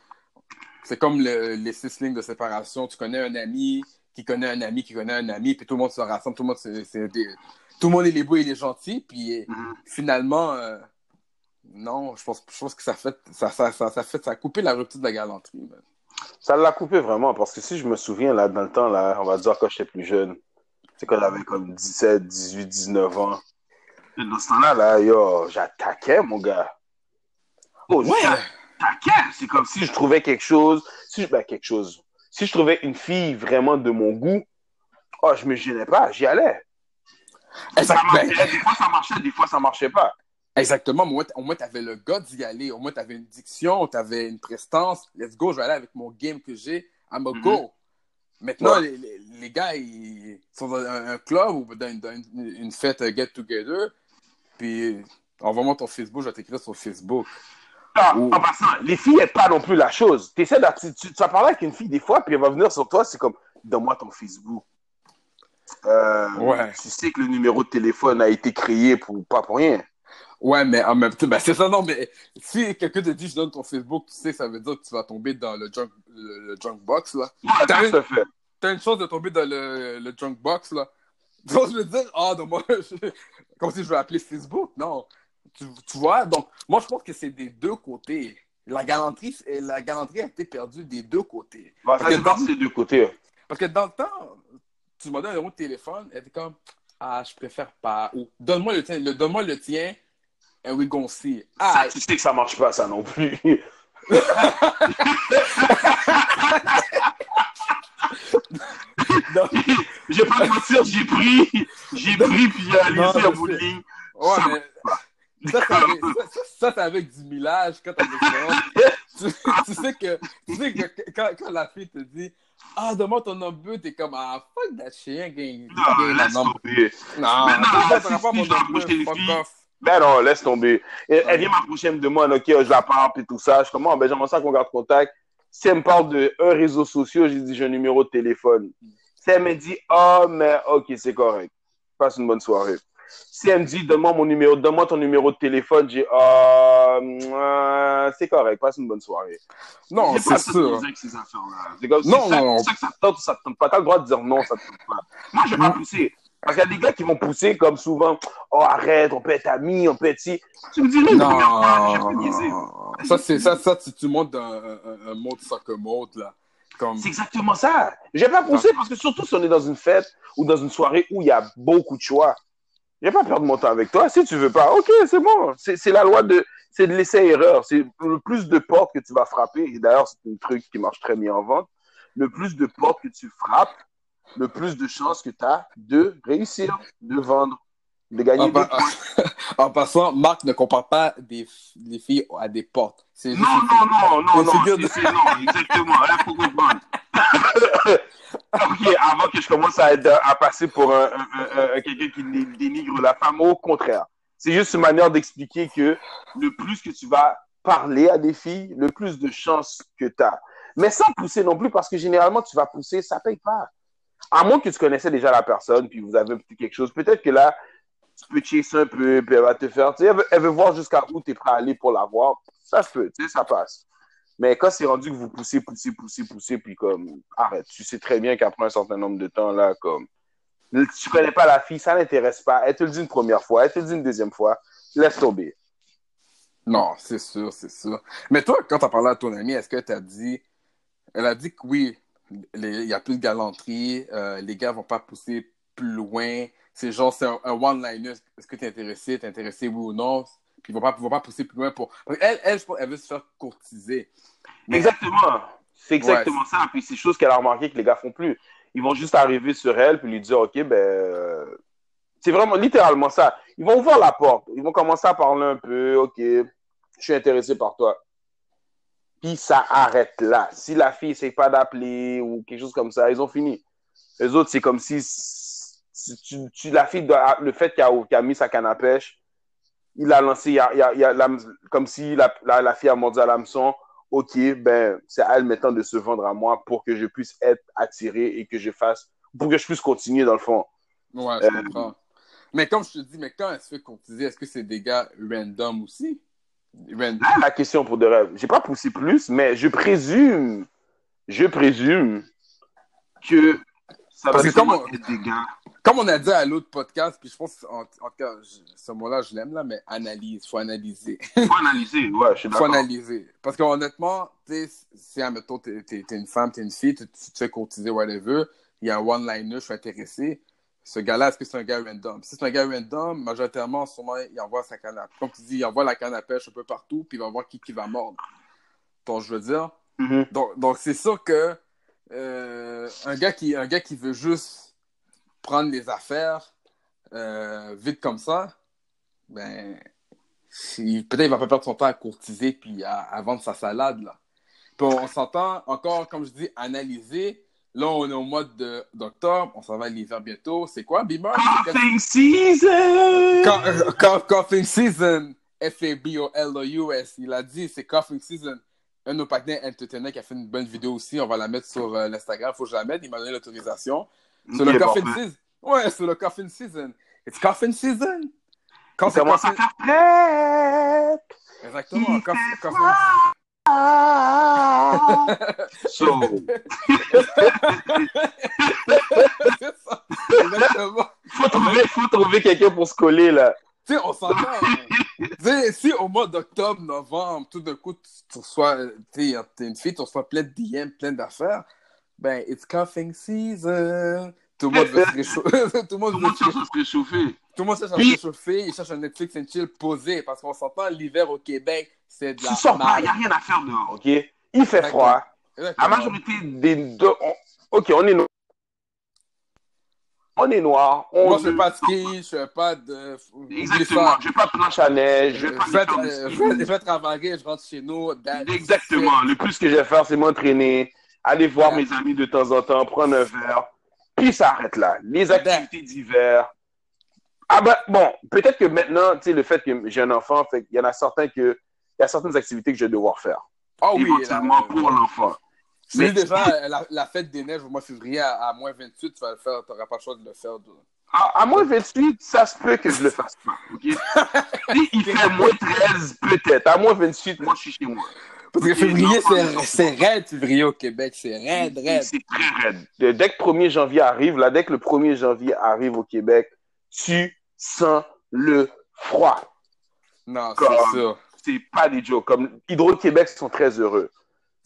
c'est comme le- les six lignes de séparation. Tu connais un ami qui connaît un ami qui connaît un ami, puis tout le monde se rassemble, tout le monde, c'est, c'est des- tout le monde est les beaux et les gentils, puis finalement, euh, non, je pense, je pense que ça fait, ça, ça, ça, ça fait, ça a coupé la rupture de la galanterie. man. Ça l'a coupé vraiment, parce que si je me souviens, là, dans le temps, là, on va dire quand j'étais plus jeune, c'est quand j'avais comme 17, 18, 19 ans. Et Dans ce temps-là, là, yo, j'attaquais, mon gars. Oh, Ouais! j'attaquais. C'est comme si je trouvais quelque chose, si je, ben, quelque chose. Si je trouvais une fille vraiment de mon goût, oh, je me gênais pas, j'y allais. Ça ben, marchait, des fois ça marchait, des fois ça marchait pas. Exactement, au moins, au moins tu avais le gars d'y aller, au moins tu avais une diction, tu avais une prestance. Let's go, je vais aller avec mon game que j'ai, I'm a Mhm. go. Maintenant, Ouais. les, les- les gars, ils sont dans un, un club ou dans une, dans une- une fête euh, get-together, puis envoie-moi ton Facebook, je vais t'écrire sur Facebook. Ouh. en passant, les filles n'aiment pas non plus la chose. Tu, tu vas parler avec une fille des fois, puis elle va venir sur toi, c'est comme, donne-moi ton Facebook. Euh, Ouais. Tu sais que le numéro de téléphone a été créé pour pas pour rien. Ouais, mais en même temps, ben c'est ça, non, mais si quelqu'un te dit je donne ton Facebook, tu sais, ça veut dire que tu vas tomber dans le junk, le, le junk box, là. T'as fait. T'as une chance de tomber dans le, le junk box, là. Donc, je veux dire, ah, donc moi, je- comme si je vais appeler Facebook. Non. Tu, tu vois, donc, moi, je pense que c'est des deux côtés. La galanterie, c'est- la galanterie a été perdue des deux côtés. Bah, ça Parce que dépend dans- des deux côtés. Parce que dans le temps, tu m'as donné un numéro de téléphone, elle était comme, ah, je préfère pas. Ou, donne-moi le tien, le, donne-moi le tien, and we gonna see. Sais que ça marche pas, ça non plus. non. Je vais pas mentir, j'ai pris, j'ai pris, puis j'ai Non, je un bout de ligne. Ouais, Ça mais ça, ça, ça, c'est avec du millage quand t'as l'expérience. tu, tu sais que, tu sais que quand, quand la fille te dit Ah, demande ton number, t'es comme Ah, fuck that shit, gang. Non, laisse non, tomber. non, non, t'auras si- pas si mon je dois Ben non, laisse tomber. Elle, elle vient m'approcher, elle me demande, OK, je la parle, puis tout ça. Je commence, oh, ben j'aimerais ça qu'on garde contact. Si elle me parle de un réseau social, j'ai dit, j'ai un numéro de téléphone. Si elle me dit, oh, mais OK, c'est correct. Passe une bonne soirée. Si elle me dit, donne-moi mon numéro, donne-moi ton numéro de téléphone, j'ai, ah, euh, c'est correct, passe une bonne soirée. Non, c'est sûr. avec ces affaires-là. C'est comme, Non, c'est ça, non. c'est ça que ça te tente ou ça te tente pas. T'as le droit de dire non, ça te tente pas. Moi, je vais pas pousser. Parce qu'il y a des gars qui vont pousser comme souvent, oh, arrête, on peut être amis, on peut être si. Tu me dis, non, Non, j'ai pas niaisé. ça, c'est ça, ça, tu, tu montes un, un, un mode soccer mode, là. Comme, C'est exactement ça. J'ai pas poussé parce que surtout si on est dans une fête ou dans une soirée où il y a beaucoup de choix. J'ai pas perdre mon temps avec toi. Si tu veux pas, ok, c'est bon. C'est c'est la loi de, c'est de l'essai-erreur. C'est le plus de portes que tu vas frapper. Et d'ailleurs, c'est un truc qui marche très bien en vente. Le plus de portes que tu frappes, le plus de chances que tu as de réussir, de vendre, de gagner. en, des pa- points. en passant, Marc ne compare pas des, les filles à des portes. Non, non, non, non, non, figure de- non, exactement. Là, faut comprendre. ok, avant que je commence à, être- à passer pour un, un- un- un- quelqu'un qui dé- dénigre la femme, au contraire. C'est juste une manière d'expliquer que le plus que tu vas parler à des filles, le plus de chances que tu as. Mais sans pousser non plus, parce que généralement, tu vas pousser, ça paye pas. À moins que tu connaissais déjà la personne, puis vous avez quelque chose. Peut-être que là, tu peux chasser un peu, puis elle va te faire. Tu sais, elle, veut, voir jusqu'à où tu es prêt à aller pour la voir. Ça se peut, tu sais, ça passe. Mais quand c'est rendu que vous poussez, poussez, poussez, poussez, puis comme, arrête, tu sais très bien qu'après un certain nombre de temps, là, comme, tu connais pas la fille, ça l'intéresse pas. Elle te le dit une première fois, elle te le dit une deuxième fois, laisse tomber. Non, c'est sûr, c'est sûr. Mais toi, quand t'as parlé à ton amie, est-ce que t'as dit... Elle a dit que oui, il y a plus de galanterie, euh, les gars vont pas pousser plus loin. C'est genre, c'est un, un one-liner. Est-ce que t'es intéressé, t'es intéressé, oui ou non? Puis ils vont pas, vont pas pousser plus loin pour... parce elle, je pense, elle veut se faire courtiser. Mais- Exactement. C'est exactement ça. Puis c'est chose qu'elle a remarqué que les gars font plus. Ils vont juste arriver sur elle puis lui dire, OK, ben, euh, c'est vraiment littéralement ça. Ils vont ouvrir la porte. Ils vont commencer à parler un peu. OK, je suis intéressé par toi. Puis ça arrête là. Si la fille essaie pas d'appeler ou quelque chose comme ça, ils ont fini. Les autres, c'est comme si, si tu, tu- la fille, doit- le fait qu'elle a, mis sa canne à pêche, il a lancé, il a, il a- il y a l'âme- comme si la, la, la fille a mordu à l'hameçon. OK, ben, c'est à elle maintenant de se vendre à moi pour que je puisse être attiré et que je fasse, pour que je puisse continuer dans le fond. Ouais, je Euh, comprends. Mais comme je te dis, mais quand elle se fait courtiser, est-ce que c'est des gars random aussi? Random. Là, la question pour de rêve. J'ai pas poussé plus, mais je présume, je présume que ça Parce va que comme on- être des gars. Comme on a dit à l'autre podcast, puis je pense, en, en tout cas, je- ce mot-là, je l'aime là, mais analyse, faut analyser. Faut analyser, ouais, je suis faut d'accord. analyser. Parce qu'honnêtement, tu sais, si, admettons, t'es, t'es, t'es une femme, t'es une fille, tu, tu te fais courtiser, whatever, il y a un one-liner, je suis intéressé. Ce gars-là, est-ce que c'est un gars random? Si c'est un gars random, majoritairement, sûrement, il envoie sa canne à Comme tu dis, il envoie la canne à pêche un peu partout, puis il va voir qui, qui va mordre. Donc, je veux dire, Mhm. donc, donc c'est sûr que euh, un, gars qui, un gars qui veut juste prendre les affaires euh, vite comme ça, ben, peut-être il va pas perdre son temps à courtiser puis à, à vendre sa salade. Là. Puis on, on s'entend encore, comme je dis, analyser. Là, on est au mois de- d'octobre, on s'en va à l'hiver bientôt. C'est quoi, Beamer? C'est quel- Coughing season! Co- euh, co- Coughing season, F-A-B-O-L-O-U-S. Il a dit, c'est coughing season. Un de nos partenaires Entertainer qui a fait une bonne vidéo aussi. On va la mettre sur euh, l'Instagram. Faut que je la mette. Il m'a donné l'autorisation. Sur le coughing parfait. season. Ouais, sur le coughing season. It's coughing season. Quand c'est commence à coughing... faire. Exactement. Coughing... So, faut trouver, faut trouver quelqu'un pour se coller, là. Tu sais, on s'entend. hein. Si au mois d'octobre, novembre, tout d'un coup, tu, reçois, tu sais, t'es une fille, tu reçois plein de DM, plein d'affaires, ben, it's coughing season. Tout le monde veut se réchauffer. tout le monde cherche à se réchauffer. Tout le monde cherche à se réchauffer, il cherche un Netflix and chill posé, parce qu'on s'entend, l'hiver au Québec, c'est de la Tu sors pas, il n'y a rien à faire dehors, OK? Il fait froid. La majorité des deux. on- OK, on est noir. On est noir. On Moi, je fais pas de ski, je fais pas de... Exactement. Je vais pas de planche à neige. Je vais faire travailler, je rentre chez nous. Exactement. Le plus que je vais faire, c'est m'entraîner, aller voir Ouais. mes amis de temps en temps, prendre un verre, puis ça arrête là. Les activités d'hiver. Ah ben, bon, peut-être que maintenant, tu sais, le fait que j'ai un enfant, fait qu'il y en a certains que, il y a certaines activités que je vais devoir faire. Ah oui, éventuellement la- pour l'enfant. Mais- déjà, la, la fête des neiges au mois de février à, à moins 28, tu vas le faire, tu n'auras pas le choix de le faire. À, à moins 28, ça se peut que je le fasse pas. si il fait moins 13, peut-être. À moins 28, moi, je suis chez moi. Parce que février, c'est raide, février au Québec. C'est raide, raide. C'est très raide. De- Dès que 1er janvier arrive, là, dès que le 1er janvier arrive au Québec, tu sens le froid. Non, c'est sûr. C'est pas des jokes. Comme Hydro-Québec sont très heureux.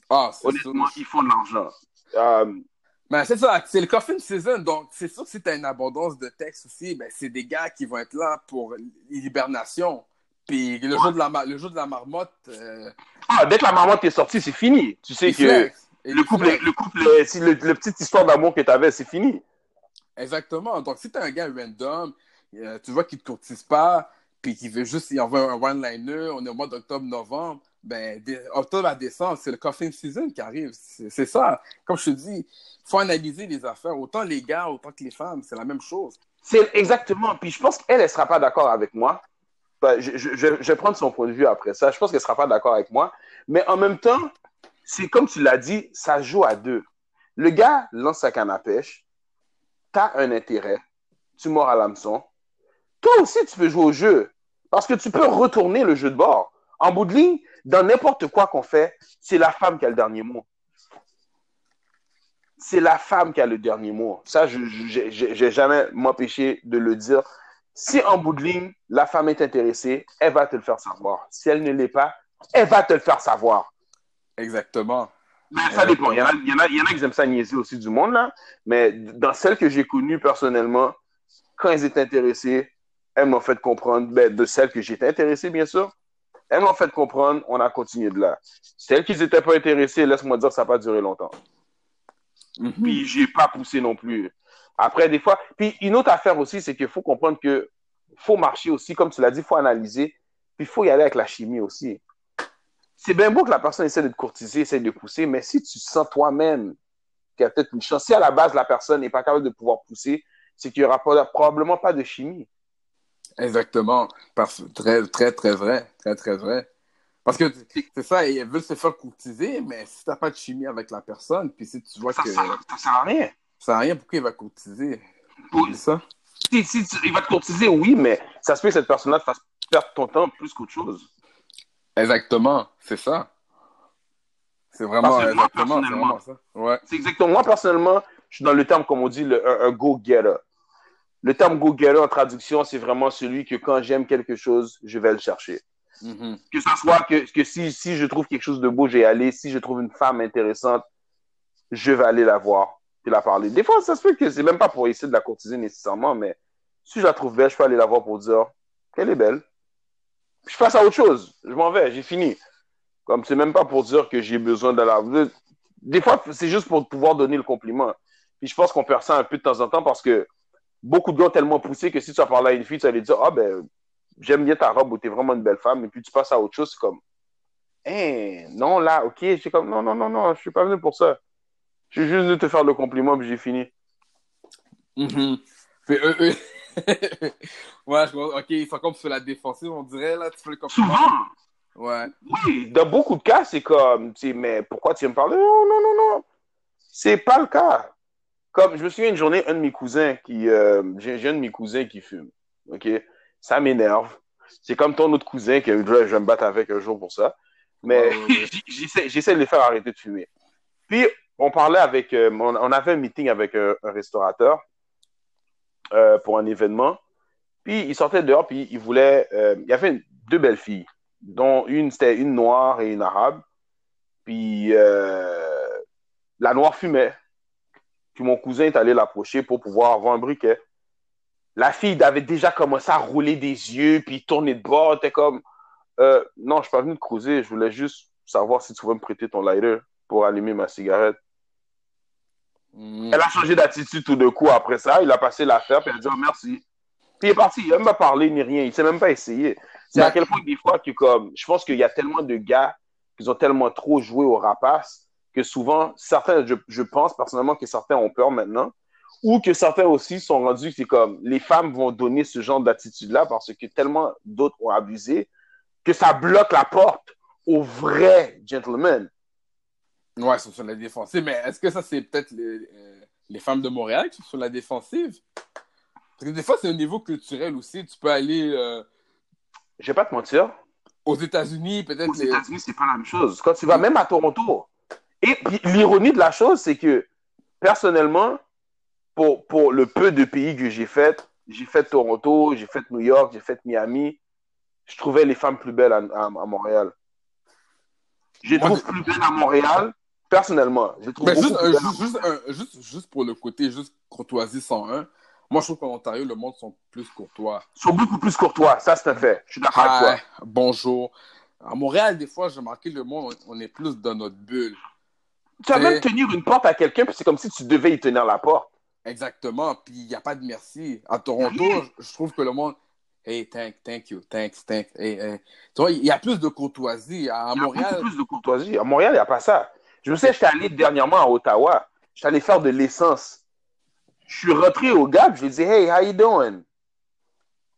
Ah, Honnêtement, sûr. ils font de l'argent. Euh, Mais c'est ça, c'est le coffin season, donc c'est sûr que si tu as une abondance de textes aussi, ben, c'est des gars qui vont être là pour l'hibernation. Puis le, jour de la, le jour de la marmotte, euh, Ah, dès que la marmotte est sortie, c'est fini. Tu sais que le couple, le couple, si le, le petite histoire d'amour que tu avais, c'est fini. Exactement. Donc, si tu un gars random, euh, tu vois qu'il ne te courtise pas, puis qu'il veut juste, il envoie un one-liner, on est au mois d'octobre, novembre, ben, octobre à décembre, c'est le coffin season qui arrive. C'est ça. Comme je te dis, il faut analyser les affaires. Autant les gars, autant que les femmes, c'est la même chose. C'est exactement. Puis je pense qu'elle, elle sera pas d'accord avec moi. Ben, je, je- vais prendre son point de vue après ça. Je pense qu'elle sera pas d'accord avec moi. Mais en même temps, c'est comme tu l'as dit, ça joue à deux. Le gars lance sa canne à pêche. T'as un intérêt. Tu mords à l'hameçon. Toi aussi, tu peux jouer au jeu. Parce que tu peux retourner le jeu de bord. En bout de ligne, dans n'importe quoi qu'on fait, c'est la femme qui a le dernier mot. C'est la femme qui a le dernier mot. Ça, je n'ai jamais m'empêché de le dire. Si en bout de ligne, la femme est intéressée, elle va te le faire savoir. Si elle ne l'est pas, elle va te le faire savoir. Exactement. Mais ça dépend. Il y, en a, il, y en a, il y en a qui aiment ça niaiser aussi du monde, là. Mais dans celles que j'ai connues personnellement, quand elles étaient intéressées, elles m'ont fait comprendre, ben, de celles que j'étais intéressé, bien sûr, elles m'ont fait comprendre, on a continué de là. Celles qui n'étaient pas intéressées, laisse-moi dire, ça n'a pas duré longtemps. Mhm. Puis j'ai pas poussé non plus. Après, des fois, puis une autre affaire aussi, c'est qu'il faut comprendre que faut marcher aussi, comme tu l'as dit, il faut analyser, puis il faut y aller avec la chimie aussi. C'est bien beau que la personne essaie de te courtiser, essaie de pousser, mais si tu sens toi-même qu'il y a peut-être une chance, si à la base la personne n'est pas capable de pouvoir pousser, c'est qu'il n'y aura pas- probablement pas de chimie. Exactement. Parce- Très, très, très vrai. Très, très vrai. Parce que c'est ça, ils veulent se faire courtiser, mais si t'as pas de chimie avec la personne, puis si tu vois Ça, que ça, ça sert à rien. Ça n'a rien, pourquoi il va courtiser? C'est ça? Si, si tu- il va te courtiser, oui, mais ça se peut que cette personne-là te fasse perdre ton temps plus qu'autre chose. Exactement. C'est ça. C'est vraiment, Parce que moi, exactement, personnellement. Ouais. C'est exactement. Moi, personnellement, je suis dans le terme, comme on dit, le, un, un go-getter. Le terme go-getter en traduction, c'est vraiment celui que quand j'aime quelque chose, je vais le chercher. Mhm. Que ça soit que, que si, si je trouve quelque chose de beau, j'ai aller. Si je trouve une femme intéressante, je vais aller la voir et la parler. Des fois, ça se peut que c'est même pas pour essayer de la courtiser nécessairement, mais si je la trouve belle, je peux aller la voir pour dire qu'elle est belle. Je passe à autre chose. Je m'en vais, j'ai fini. Comme c'est même pas pour dire que j'ai besoin de la. Des fois, c'est juste pour pouvoir donner le compliment. Puis je pense qu'on perd ça un peu de temps en temps parce que beaucoup de gars ont tellement poussé que si tu vas parler à une fille, tu vas lui dire Ah ben, j'aime bien ta robe ou t'es vraiment une belle femme. Et puis tu passes à autre chose, c'est comme Hein, non, là, ok. Je suis comme Non, non, non, non, je suis pas venu pour ça. Je suis juste venu te faire le compliment, puis j'ai fini. Eux, eux- ouais, je vois, ok, ils sont comme sur la défensive, on dirait, là, tu fais le compliment. Souvent, Ouais. oui, dans beaucoup de cas, c'est comme tu sais, Mais pourquoi tu viens me parler? Non, non, non, non. C'est pas le cas. Comme je me souviens une journée, un de mes cousins qui. euh, j'ai un de mes cousins qui fume. OK? Ça m'énerve. C'est comme ton autre cousin que je vais me battre avec un jour pour ça. Mais Ouais, ouais, ouais. j'essaie j'essaie de les faire arrêter de fumer. Puis, on parlait avec. euh, on, on avait un meeting avec un, un restaurateur euh, pour un événement. Puis, il sortait dehors, puis il voulait. euh, il y avait deux belles filles, dont une, c'était une noire et une arabe. Puis, euh, la noire fumait. Puis, mon cousin est allé l'approcher pour pouvoir avoir un briquet. La fille avait déjà commencé à rouler des yeux, puis tourner de bord. Était comme. Euh, non, je suis pas venu te creuser. Je voulais juste savoir si tu pouvais me prêter ton lighter pour allumer ma cigarette. Mhm. Elle a changé d'attitude tout d'un coup après ça. Il a passé l'affaire, puis elle a dit oh, merci. Puis il est parti. Il n'a même pas parlé ni rien. Il s'est même pas essayé. C'est Ben- à quel point, des fois, que comme, je pense qu'il y a tellement de gars qui ont tellement trop joué au rapace que souvent, certains, je, je pense personnellement que certains ont peur maintenant. Ou que certains aussi sont rendus, c'est comme, les femmes vont donner ce genre d'attitude-là parce que tellement d'autres ont abusé que ça bloque la porte aux vrais gentlemen. Ouais, ils sont sur la défensive, mais est-ce que ça, c'est peut-être les, euh, les femmes de Montréal qui sont sur la défensive? Parce que des fois, c'est un niveau culturel aussi. Tu peux aller euh, Je vais pas te mentir, aux États-Unis, peut-être Aux les. États-Unis, c'est pas la même chose. Quand tu vas même à Toronto. Et l'ironie de la chose, c'est que personnellement, pour, pour le peu de pays que j'ai fait, j'ai fait Toronto, j'ai fait New York, j'ai fait Miami, je trouvais les femmes plus belles à, à- à Montréal. Je les trouve plus belles à Montréal, personnellement. Je trouve Mais juste, un- juste, juste, un- juste, juste pour le côté, juste courtoisie 101, moi, je trouve qu'en Ontario, le monde sont plus courtois. Ils sont beaucoup plus courtois, ça c'est un fait. Je suis d'accord avec toi. Bonjour. À Montréal, des fois, j'ai remarqué le monde, on est plus dans notre bulle. Tu vas même tenir une porte à quelqu'un, puis c'est comme si tu devais y tenir la porte. Exactement. Puis il n'y a pas de merci. À Toronto, Rien. je trouve que le monde. Hey, thank, thank you, thanks, thanks. Hey, hey. Tu vois, il y a plus de courtoisie. À Il y a Montréal, plus de courtoisie. À Montréal, il n'y a pas ça. Je me sais, j'étais allé dernièrement à Ottawa. J'étais allé faire de l'essence. Je suis rentré au gars, je lui ai dit, Hey, how you doing?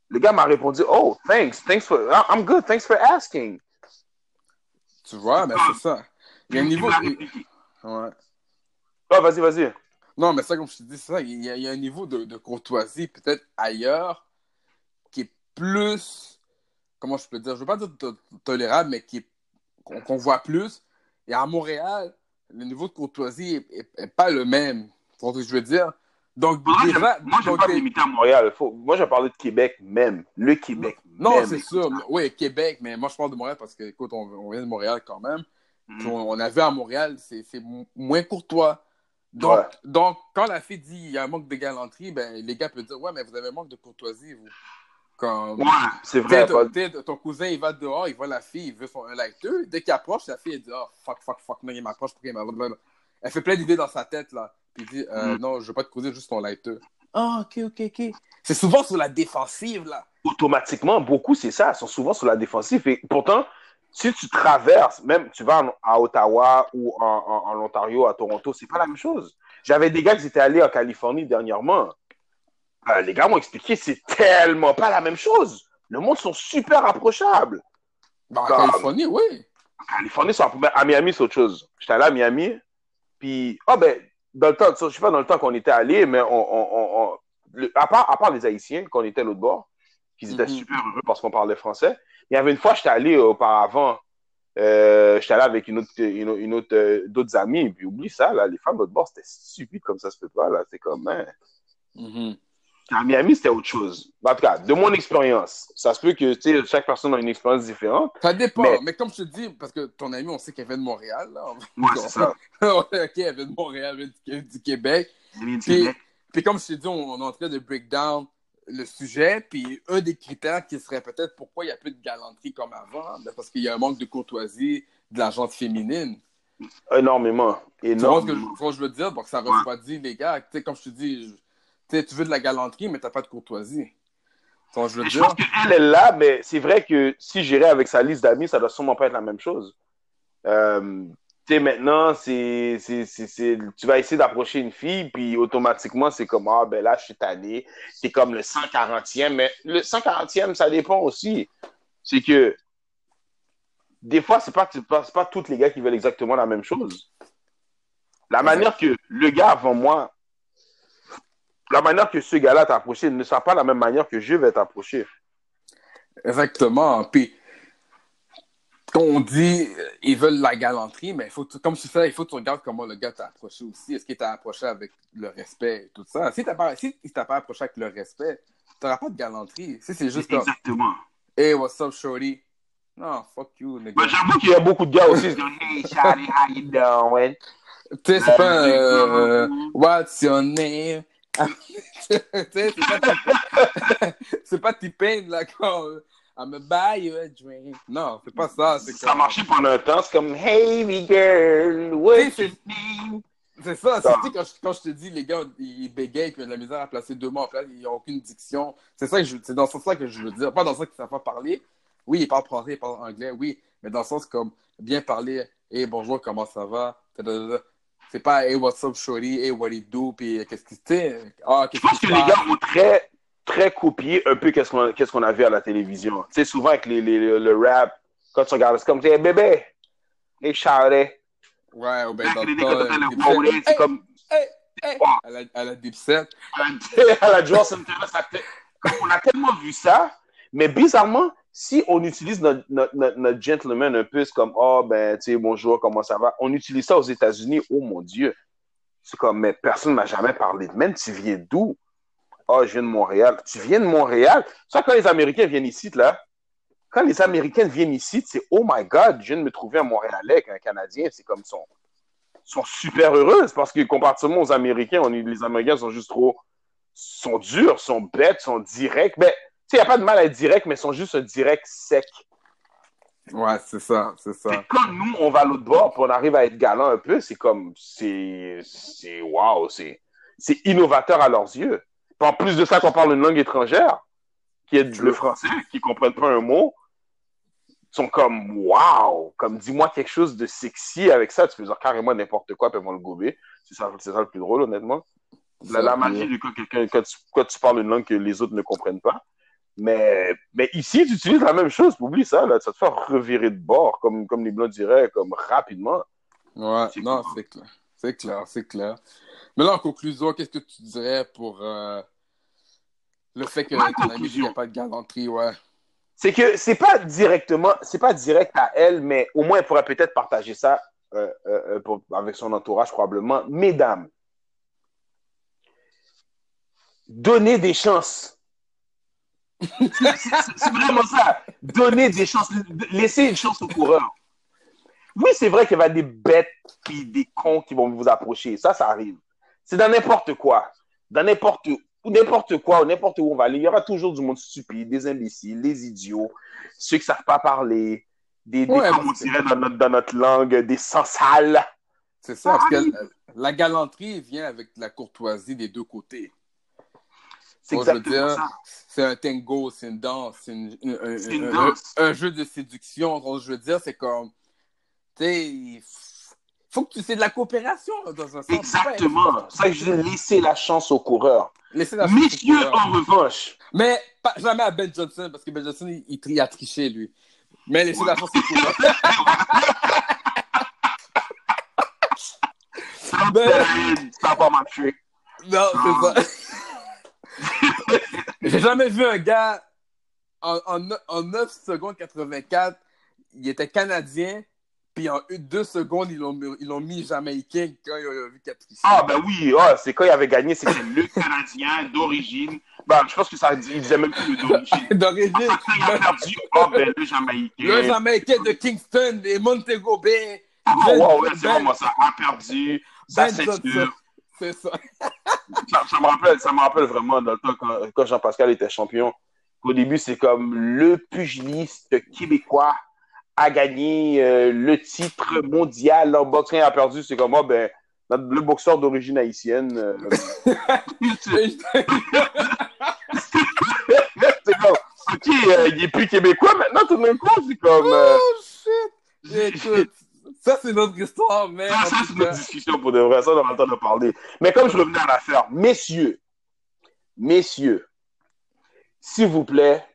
Le gars m'a répondu, Oh, thanks, thanks for, I'm good, thanks for asking. tu vois, mais c'est ça. Il y a un niveau. Ouais. Ah, vas-y, vas-y. Non, mais ça, comme je te dis, c'est ça. Il y, a, il y a un niveau de, de courtoisie, peut-être ailleurs, qui est plus. Comment je peux dire? Je veux pas dire to- tolérable, mais qui est- qu'on voit plus. Et à Montréal, le niveau de courtoisie est, est- est pas le même. Tu vois ce que je veux dire? Donc, Moi, je ne vais pas limiter à Montréal. Faut- Moi, je parlé de Québec même. Le Québec. Non, c'est sûr. Oui, Québec, mais moi, je parle de Montréal parce que, écoute, on, on vient de Montréal quand même. Mhm. on, on a vu à Montréal, c'est c'est mo- moins courtois. Donc, Ouais. donc, quand la fille dit il y a un manque de galanterie, ben, les gars peuvent dire Ouais, mais vous avez un manque de courtoisie, vous. Comme, Ouais, c'est Tu vrai. ton- cousin, il va dehors, il voit la fille, il veut son un lighter. Dès qu'il approche, la fille, elle dit Oh, fuck, fuck, fuck, non, il m'approche pour qu'il m'approche. Elle fait plein d'idées dans sa tête, là. Puis il dit euh, Mhm. Non, je veux pas te causer juste ton lighter. Ah, ok, ok, ok. C'est souvent sur la défensive, là. automatiquement, beaucoup, c'est ça. Ils sont souvent sur la défensive. Et pourtant, si tu traverses, même tu vas en- à Ottawa ou en, en- en Ontario, à Toronto, c'est pas la même chose. J'avais des gars qui étaient allés en Californie dernièrement. Euh, les gars m'ont expliqué, c'est tellement pas la même chose. Le monde sont super approchables. Bah, en Comme- Californie, oui. En Californie, c'est approchables. à Miami, c'est autre chose. J'étais allé à Miami, puis, ah ben, dans le temps, je sais pas dans le temps qu'on était allé, mais on, on- on- le- à, part, à part les Haïtiens, qu'on était à l'autre bord, qu'ils étaient Mhm. super heureux parce qu'on parlait français. Il y avait une fois, j'étais allé auparavant, euh, j'étais allé avec une autre, une, autre- une autre, euh, d'autres amis, puis oublie ça, là, les femmes de l'autre bord, c'était stupide comme ça se fait pas, là. C'est comme, hein. Mhm. À Miami, c'était autre chose. En tout cas, de mon expérience, ça se peut que, chaque personne a une expérience différente. Ça dépend. Mais... Mais- comme je te dis, parce que ton ami, on sait qu'elle vient de Montréal, là. Ouais, c'est ça. ok, elle vient de Montréal, elle vient du, du Québec. Puis, puis comme je t'ai dit, on, on est en train de break down le sujet. Puis un des critères qui serait peut-être pourquoi il n'y a plus de galanterie comme avant, ben parce qu'il y a un manque de courtoisie de la gente féminine. Énormément. Tu vois ce que, je- Énormément. tu vois ce que je veux dire? Donc ça Ouais. refroidit les gars. Tu sais, comme je te dis, tu veux de la galanterie, mais tu n'as pas de courtoisie. Que je veux Je dire? pense qu'elle est là, mais c'est vrai que si j'irais avec sa liste d'amis, ça doit sûrement pas être la même chose. Euh, tu sais, maintenant, c'est, c'est, c'est, c'est- tu vas essayer d'approcher une fille, puis automatiquement, c'est comme, ah, ben là, je suis tanné. C'est comme le 140e, mais le 140e, ça dépend aussi. C'est que, des fois, c'est pas, pas tous les gars qui veulent exactement la même chose. La manière que le gars avant moi, la manière que ce gars-là t'a approché ne sera pas la même manière que je vais t'approcher. Exactement. Puis, quand on dit euh, ils veulent la galanterie, mais il faut, comme tu fais, il faut que tu regardes comment le gars t'a approché aussi. Est-ce qu'il t'a approché avec le respect et tout ça? Si t'as pas, si il t'a pas approché avec le respect, t'auras pas de galanterie. Si c'est juste comme, Exactement. hey, what's up, shorty? Non, fuck you, nigga. Mais j'avoue qu'il y a beaucoup de gars aussi qui disent Hey, Shawty, how you doing? Tu sais, c'est pas euh, What's your name? c'est pas c'est pas T-Pain, là, quand I'm a buy you a drink. Non, c'est pas ça. C'est Ça comme- marchait pendant un temps, c'est comme Hey, me girl, sais, your name? C'est ça, c'est quand je, quand je te dis, les gars, ils bégayent puis ils ont de la misère à placer deux mots en place, ils n'ont aucune diction. C'est ça que je, c'est dans ce sens-là que je veux dire. Pas dans le sens qu'ils ne savent pas parler. Oui, ils parlent français, ils parlent anglais, oui, mais dans le sens comme bien parler, hey, bonjour, comment ça va? Tadadada. C'est pas, hey, what's up, shorty, hey, what it do, puis qu'est-ce qui, sais, ah, Je qu'est-ce pense que se les gars ont très, très copié un peu qu'est-ce qu'on qu'est-ce qu'on a vu à la télévision. Tu sais, souvent avec les, les- le, le rap, quand tu regardes, c'est comme Hey, bébé, hey, Shawty. Ouais, ou ben dans Les le euh, c'est comme hey, hey, Ouais. à la, à la Dipset. à la, à la fait- on a tellement vu ça, mais bizarrement, si on utilise notre, gentleman un peu, comme, oh, ben, tu sais, bonjour, comment ça va? On utilise ça aux États-Unis, oh mon Dieu. C'est comme, mais personne ne m'a jamais parlé de même, tu viens d'où? Oh, je viens de Montréal. Tu viens de Montréal? Ça, quand les Américains viennent ici, là, quand les Américains viennent ici, c'est, oh my God, je viens de me trouver un Montréalais avec un Canadien, c'est comme, son sont super heureuses parce que comparativement aux Américains, les Américains sont juste trop, sont durs, sont bêtes, sont directs. Ben, tu sais, il n'y a pas de mal à être direct, mais ils sont juste un direct sec. Ouais, c'est ça, c'est ça. Et quand nous, on va à l'autre bord, puis on arrive à être galant un peu, c'est comme, c'est, c'est, wow, c'est, c'est innovateur à leurs yeux. Puis en plus de ça, qu'on parle une langue étrangère, qui est le français, qui comprennent pas un mot, sont comme waouh, comme dis-moi quelque chose de sexy avec ça, tu peux dire carrément n'importe quoi, puis ils vont le gober. C'est ça, c'est ça le plus drôle, honnêtement. La, la magie de quand, quelqu'un, quand, tu, quand tu parles une langue que les autres ne comprennent pas. Mais, mais ici, tu utilises la même chose, oublie ça, là, ça te fait revirer de bord, comme, comme les blancs diraient, comme rapidement. Ouais, C'est non, c'est clair. C'est clair, c'est clair. Mais là, en conclusion, qu'est-ce que tu dirais pour euh, le fait que Ma ton ami n'a pas de galanterie, ouais? C'est que c'est pas directement, c'est pas direct à elle, mais au moins elle pourrait peut-être partager ça euh, euh, euh, pour- avec son entourage probablement. Mesdames, donnez des chances. C'est- vraiment ça. Donnez des chances. Laissez une chance au coureur. Oui, c'est vrai qu'il y a des bêtes puis des cons qui vont vous approcher. Ça, ça arrive. C'est dans n'importe quoi. Dans n'importe où, n'importe quoi, ou n'importe où on va aller. Il y aura toujours du monde stupide, des imbéciles, des idiots, ceux qui savent pas parler, des, des Ouais, comme on parce que- dirait dans notre, dans notre langue, des sans sales. C'est ça, parce que la, la galanterie vient avec la courtoisie des deux côtés. C'est exactement dire, ça. C'est un tango, c'est une danse, c'est une- une- un, C'est une un- danse. un- un jeu de séduction. Donc, je veux dire, c'est comme, tu sais, faut que tu c'est de la coopération là, dans un sens. Exactement. Ça que je dis, laissez la chance au coureur. Laissez la chance au Messieurs, coureur. en revanche, Mais pas, jamais à Ben Johnson, parce que Ben Johnson, il, il, a triché, lui. Mais laissez la chance au coureur. Ben- ça va pas marcher. Non, c'est ça. J'ai jamais vu un gars en, en, ne- en 9 secondes 84, il était canadien, puis en 2 secondes, ils l'ont ils l'ont mis jamaïcain quand il a vu triché. Ah, ben oui, ah, c'est quand il avait gagné, c'est c'est le Canadien d'origine. Ben, je pense que ça dit, il disait même plus le d'origine. D'origine, Quand il a perdu, ah, ben le Jamaïcain. le jamaïcain de Kingston et Montego Bay. Ah, Ben- ouais, ouais, c'est vraiment ça. A perdu, sa Ben ceinture. C'est ça. Ça, ça me rappelle, ça me rappelle vraiment dans le temps quand, quand Jean-Pascal était champion. Au début, c'est comme le pugiliste québécois a gagné euh, le titre mondial en boxe. A perdu, c'est comme, ah, ben, notre- le boxeur d'origine haïtienne. euh, c'est comme, ok, euh, il est plus québécois maintenant, tout d'un coup, c'est comme. euh, oh shit! Écoute, ça c'est notre histoire, mais. Ça, en ça, c'est notre discussion pour de vrai. Ça, on aura le temps de parler. Mais comme je revenais à l'affaire, messieurs, messieurs, s'il vous plaît,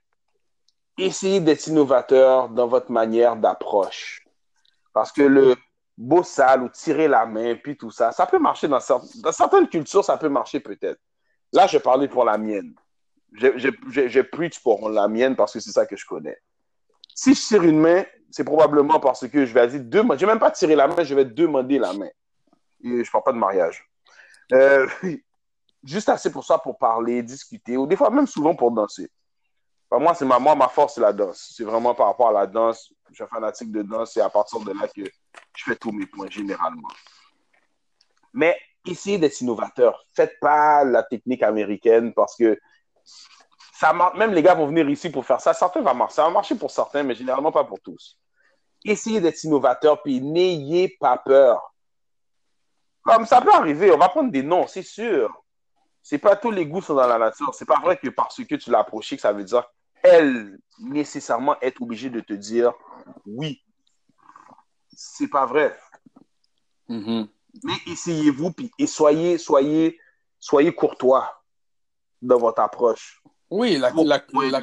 essayez d'être innovateur dans votre manière d'approche. Parce que le beau sale ou tirer la main, puis tout ça, ça peut marcher dans, cer- dans certaines cultures, ça peut marcher peut-être. Là, je parlais pour la mienne. Je preach pour la mienne parce que c'est ça que je connais. Si je tire une main, c'est probablement parce que je vais dire deux. Je vais même pas tirer la main, je vais demander la main. Et je parle pas de mariage. Euh, juste assez pour ça, pour parler, discuter, ou des fois même souvent pour danser. Moi, c'est ma, ma force, c'est la danse. C'est vraiment par rapport à la danse. Je suis fanatique de danse. C'est à partir de là que je fais tous mes points, généralement. Mais essayez d'être innovateur. Faites pas la technique américaine parce que ça même les gars vont venir ici pour faire ça. Certains vont marcher. Ça va marcher pour certains, mais généralement pas pour tous. Essayez d'être innovateur, puis n'ayez pas peur. Comme ça peut arriver, on va prendre des noms, c'est sûr. C'est pas tous les goûts sont dans la nature. C'est pas vrai que parce que tu l'as approché que ça veut dire elle nécessairement être obligée de te dire oui. C'est pas vrai. Mhm. Mais essayez-vous puis et soyez soyez soyez courtois dans votre approche. Oui, la, la, la,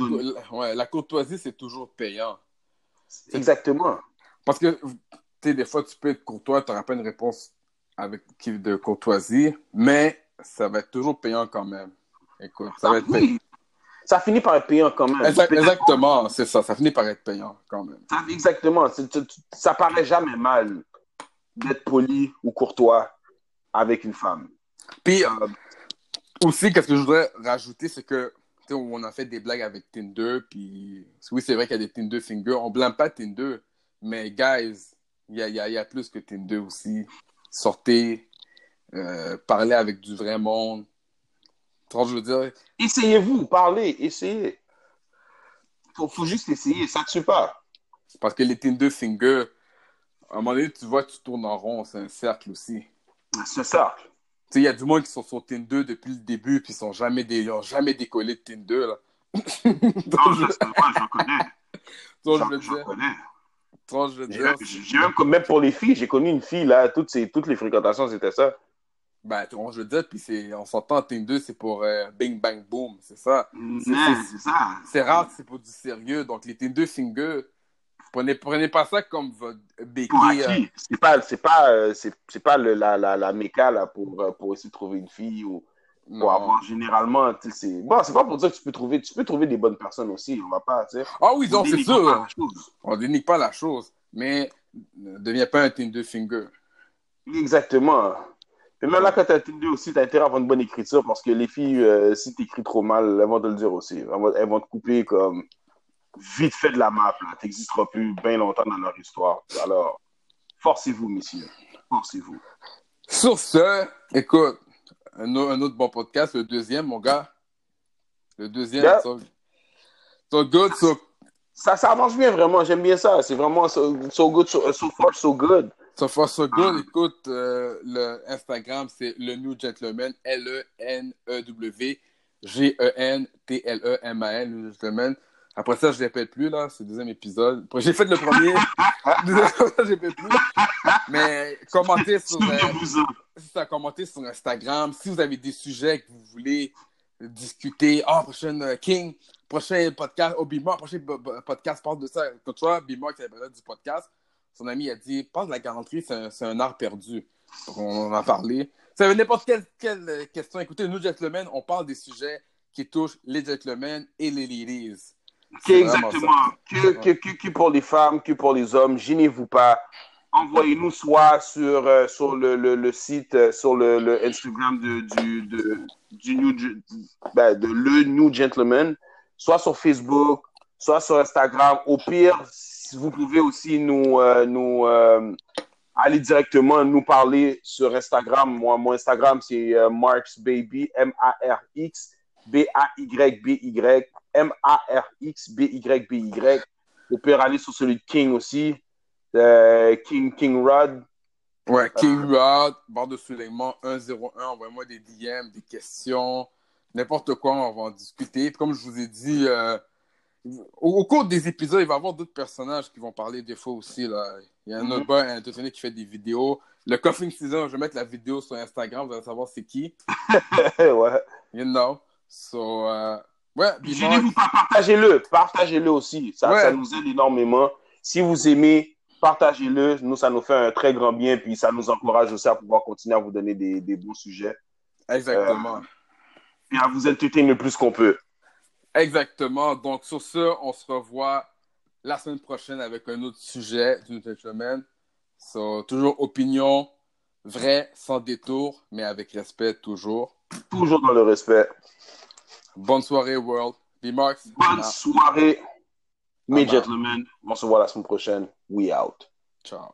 ouais, courtoisie, c'est toujours payant. Exactement. Parce que, tu sais, des fois, tu peux être courtois, tu n'auras pas une réponse avec de courtoisie, mais ça va être toujours payant quand même. Écoute, ça va être payant. Oui. Ça finit par être payant quand même. Exact- exactement, c'est ça. Ça finit par être payant quand même. Ça- exactement. Ça paraît jamais mal d'être poli ou courtois avec une femme. Puis, Euh, aussi, qu'est-ce que je voudrais rajouter, c'est que, on a fait des blagues avec Tinder, puis oui, c'est vrai qu'il y a des Tinder fingers. On blâme pas Tinder, mais guys, il y a, y a- il y a plus que Tinder aussi. Sortez, euh, parlez avec du vrai monde. Je veux dire, Essayez-vous, parlez, essayez. Faut, faut juste essayer, ça tue pas. parce que les Tinder fingers, à un moment donné, tu vois, tu tournes en rond, c'est un cercle aussi. C'est. Tu sais, il y a du monde qui sont sur Tinder depuis le début, puis ils n'ont jamais, dé- ils ont jamais décollé de Tinder. Là. Non, je pas, je connais. Toi, Je, je veux je dire, connais. je J'ai dire, même, j'ai même, comme- même pour les filles, j'ai connu une fille, là, toutes, ces, toutes les fréquentations, c'était ça. ben, tu vois, je veux dire, puis c'est, on s'entend, Tinder, c'est pour euh, bing, bang, boom, c'est ça. C'est- c'est ça. C'est rare que c'est pour du sérieux, donc les Tinder fingers, prenez, prenez pas ça comme votre béquille. Euh. C'est pas, c'est pas, euh, c'est, c'est pas le, la, la, la méca, là, pour, euh, pour essayer de trouver une fille ou pour avoir généralement, tu c'est, bon, c'est pas pour dire que tu peux trouver, tu peux trouver des bonnes personnes aussi, on va pas, tu sais. Ah oui, On donc c'est sûr. On dénigre pas la chose, mais ne deviens pas un Tinder finger. Exactement. Et même là, quand t'as Tinder aussi, t'as intérêt à avoir une bonne écriture parce que les filles, euh, si t'écris trop mal, elles vont te le dire aussi. Elles vont, elles vont te couper comme vite fait de la map. là. T'existeras plus bien longtemps dans leur histoire. Alors, forcez-vous, messieurs. Forcez-vous. Sur ce, écoute, un, un autre bon podcast, le deuxième, mon gars. Le deuxième, Yeah. so, so good, so, Ça, ça avance bien, vraiment. J'aime bien ça. C'est vraiment so, so good, so, so far, so good. so far so Ah. good. Écoute, euh, le Instagram, c'est le New Gentleman, E L-E-N-E-W, G-E-N-T-L-E-M-A-N, New Gentleman. Après ça, je répète plus, là, c'est le deuxième épisode. J'ai fait le premier, plus. Mais commentez sur, euh, commentez sur Instagram, si vous avez des sujets que vous voulez discuter, ah, prochaine euh, King, prochain podcast, oh, Bimor, prochain podcast parle de ça. Comme toi, Bimor qui est du podcast, son ami a dit, parle de la galanterie, c'est un, un art perdu. Donc, on en a parlé. Ça veut n'importe quelle, quelle euh, question. Écoutez, nous, gentlemen, on parle des sujets qui touchent les gentlemen et les ladies. C'est exactement. Que, que, que, que pour les femmes, que pour les hommes, gênez-vous pas. Envoyez-nous soit sur, euh, sur le, le, le site, euh, sur le, le Instagram de, du, de, du New, ben, de le New Gentleman, soit sur Facebook, soit sur Instagram. Au pire, vous pouvez aussi nous, euh, nous euh, aller directement nous parler sur Instagram. Moi, mon Instagram, c'est Marks Baby, M-A-R-X, B-A-Y-B-Y, M-A-R-X-B-Y-B-Y. Vous pouvez aller sur celui de King aussi, euh, King, King Rod. Ouais, King Rod, barre de soulignement 101, envoyez-moi des DM, des questions, n'importe quoi, on va en discuter. Comme je vous ai dit, euh, au, au cours des épisodes, il va y avoir d'autres personnages qui vont parler des fois aussi. Là. Il y a un autre Mhm. gars, un qui fait des vidéos. Le Coughing Season, je vais mettre la vidéo sur Instagram, vous allez savoir c'est qui. ouais. You know. So, euh, ouais, Gênez-vous pas, partagez-le. Partagez-le aussi. Ça, Ouais. ça nous aide énormément. Si vous aimez, partagez-le. Nous, ça nous fait un très grand bien. Puis ça nous encourage aussi à pouvoir continuer à vous donner des, des bons sujets. exactement. Puis à vous entertainer le plus qu'on peut. Exactement. Donc, sur ce, on se revoit la semaine prochaine avec un autre sujet du Gentleman. So, toujours opinion vraie, sans détour, mais avec respect toujours. Toujours dans le respect. Bonne soirée, World. B-Marks. Bonne Ah, soirée, mes gentlemen. On se voit la semaine prochaine. We out. Ciao.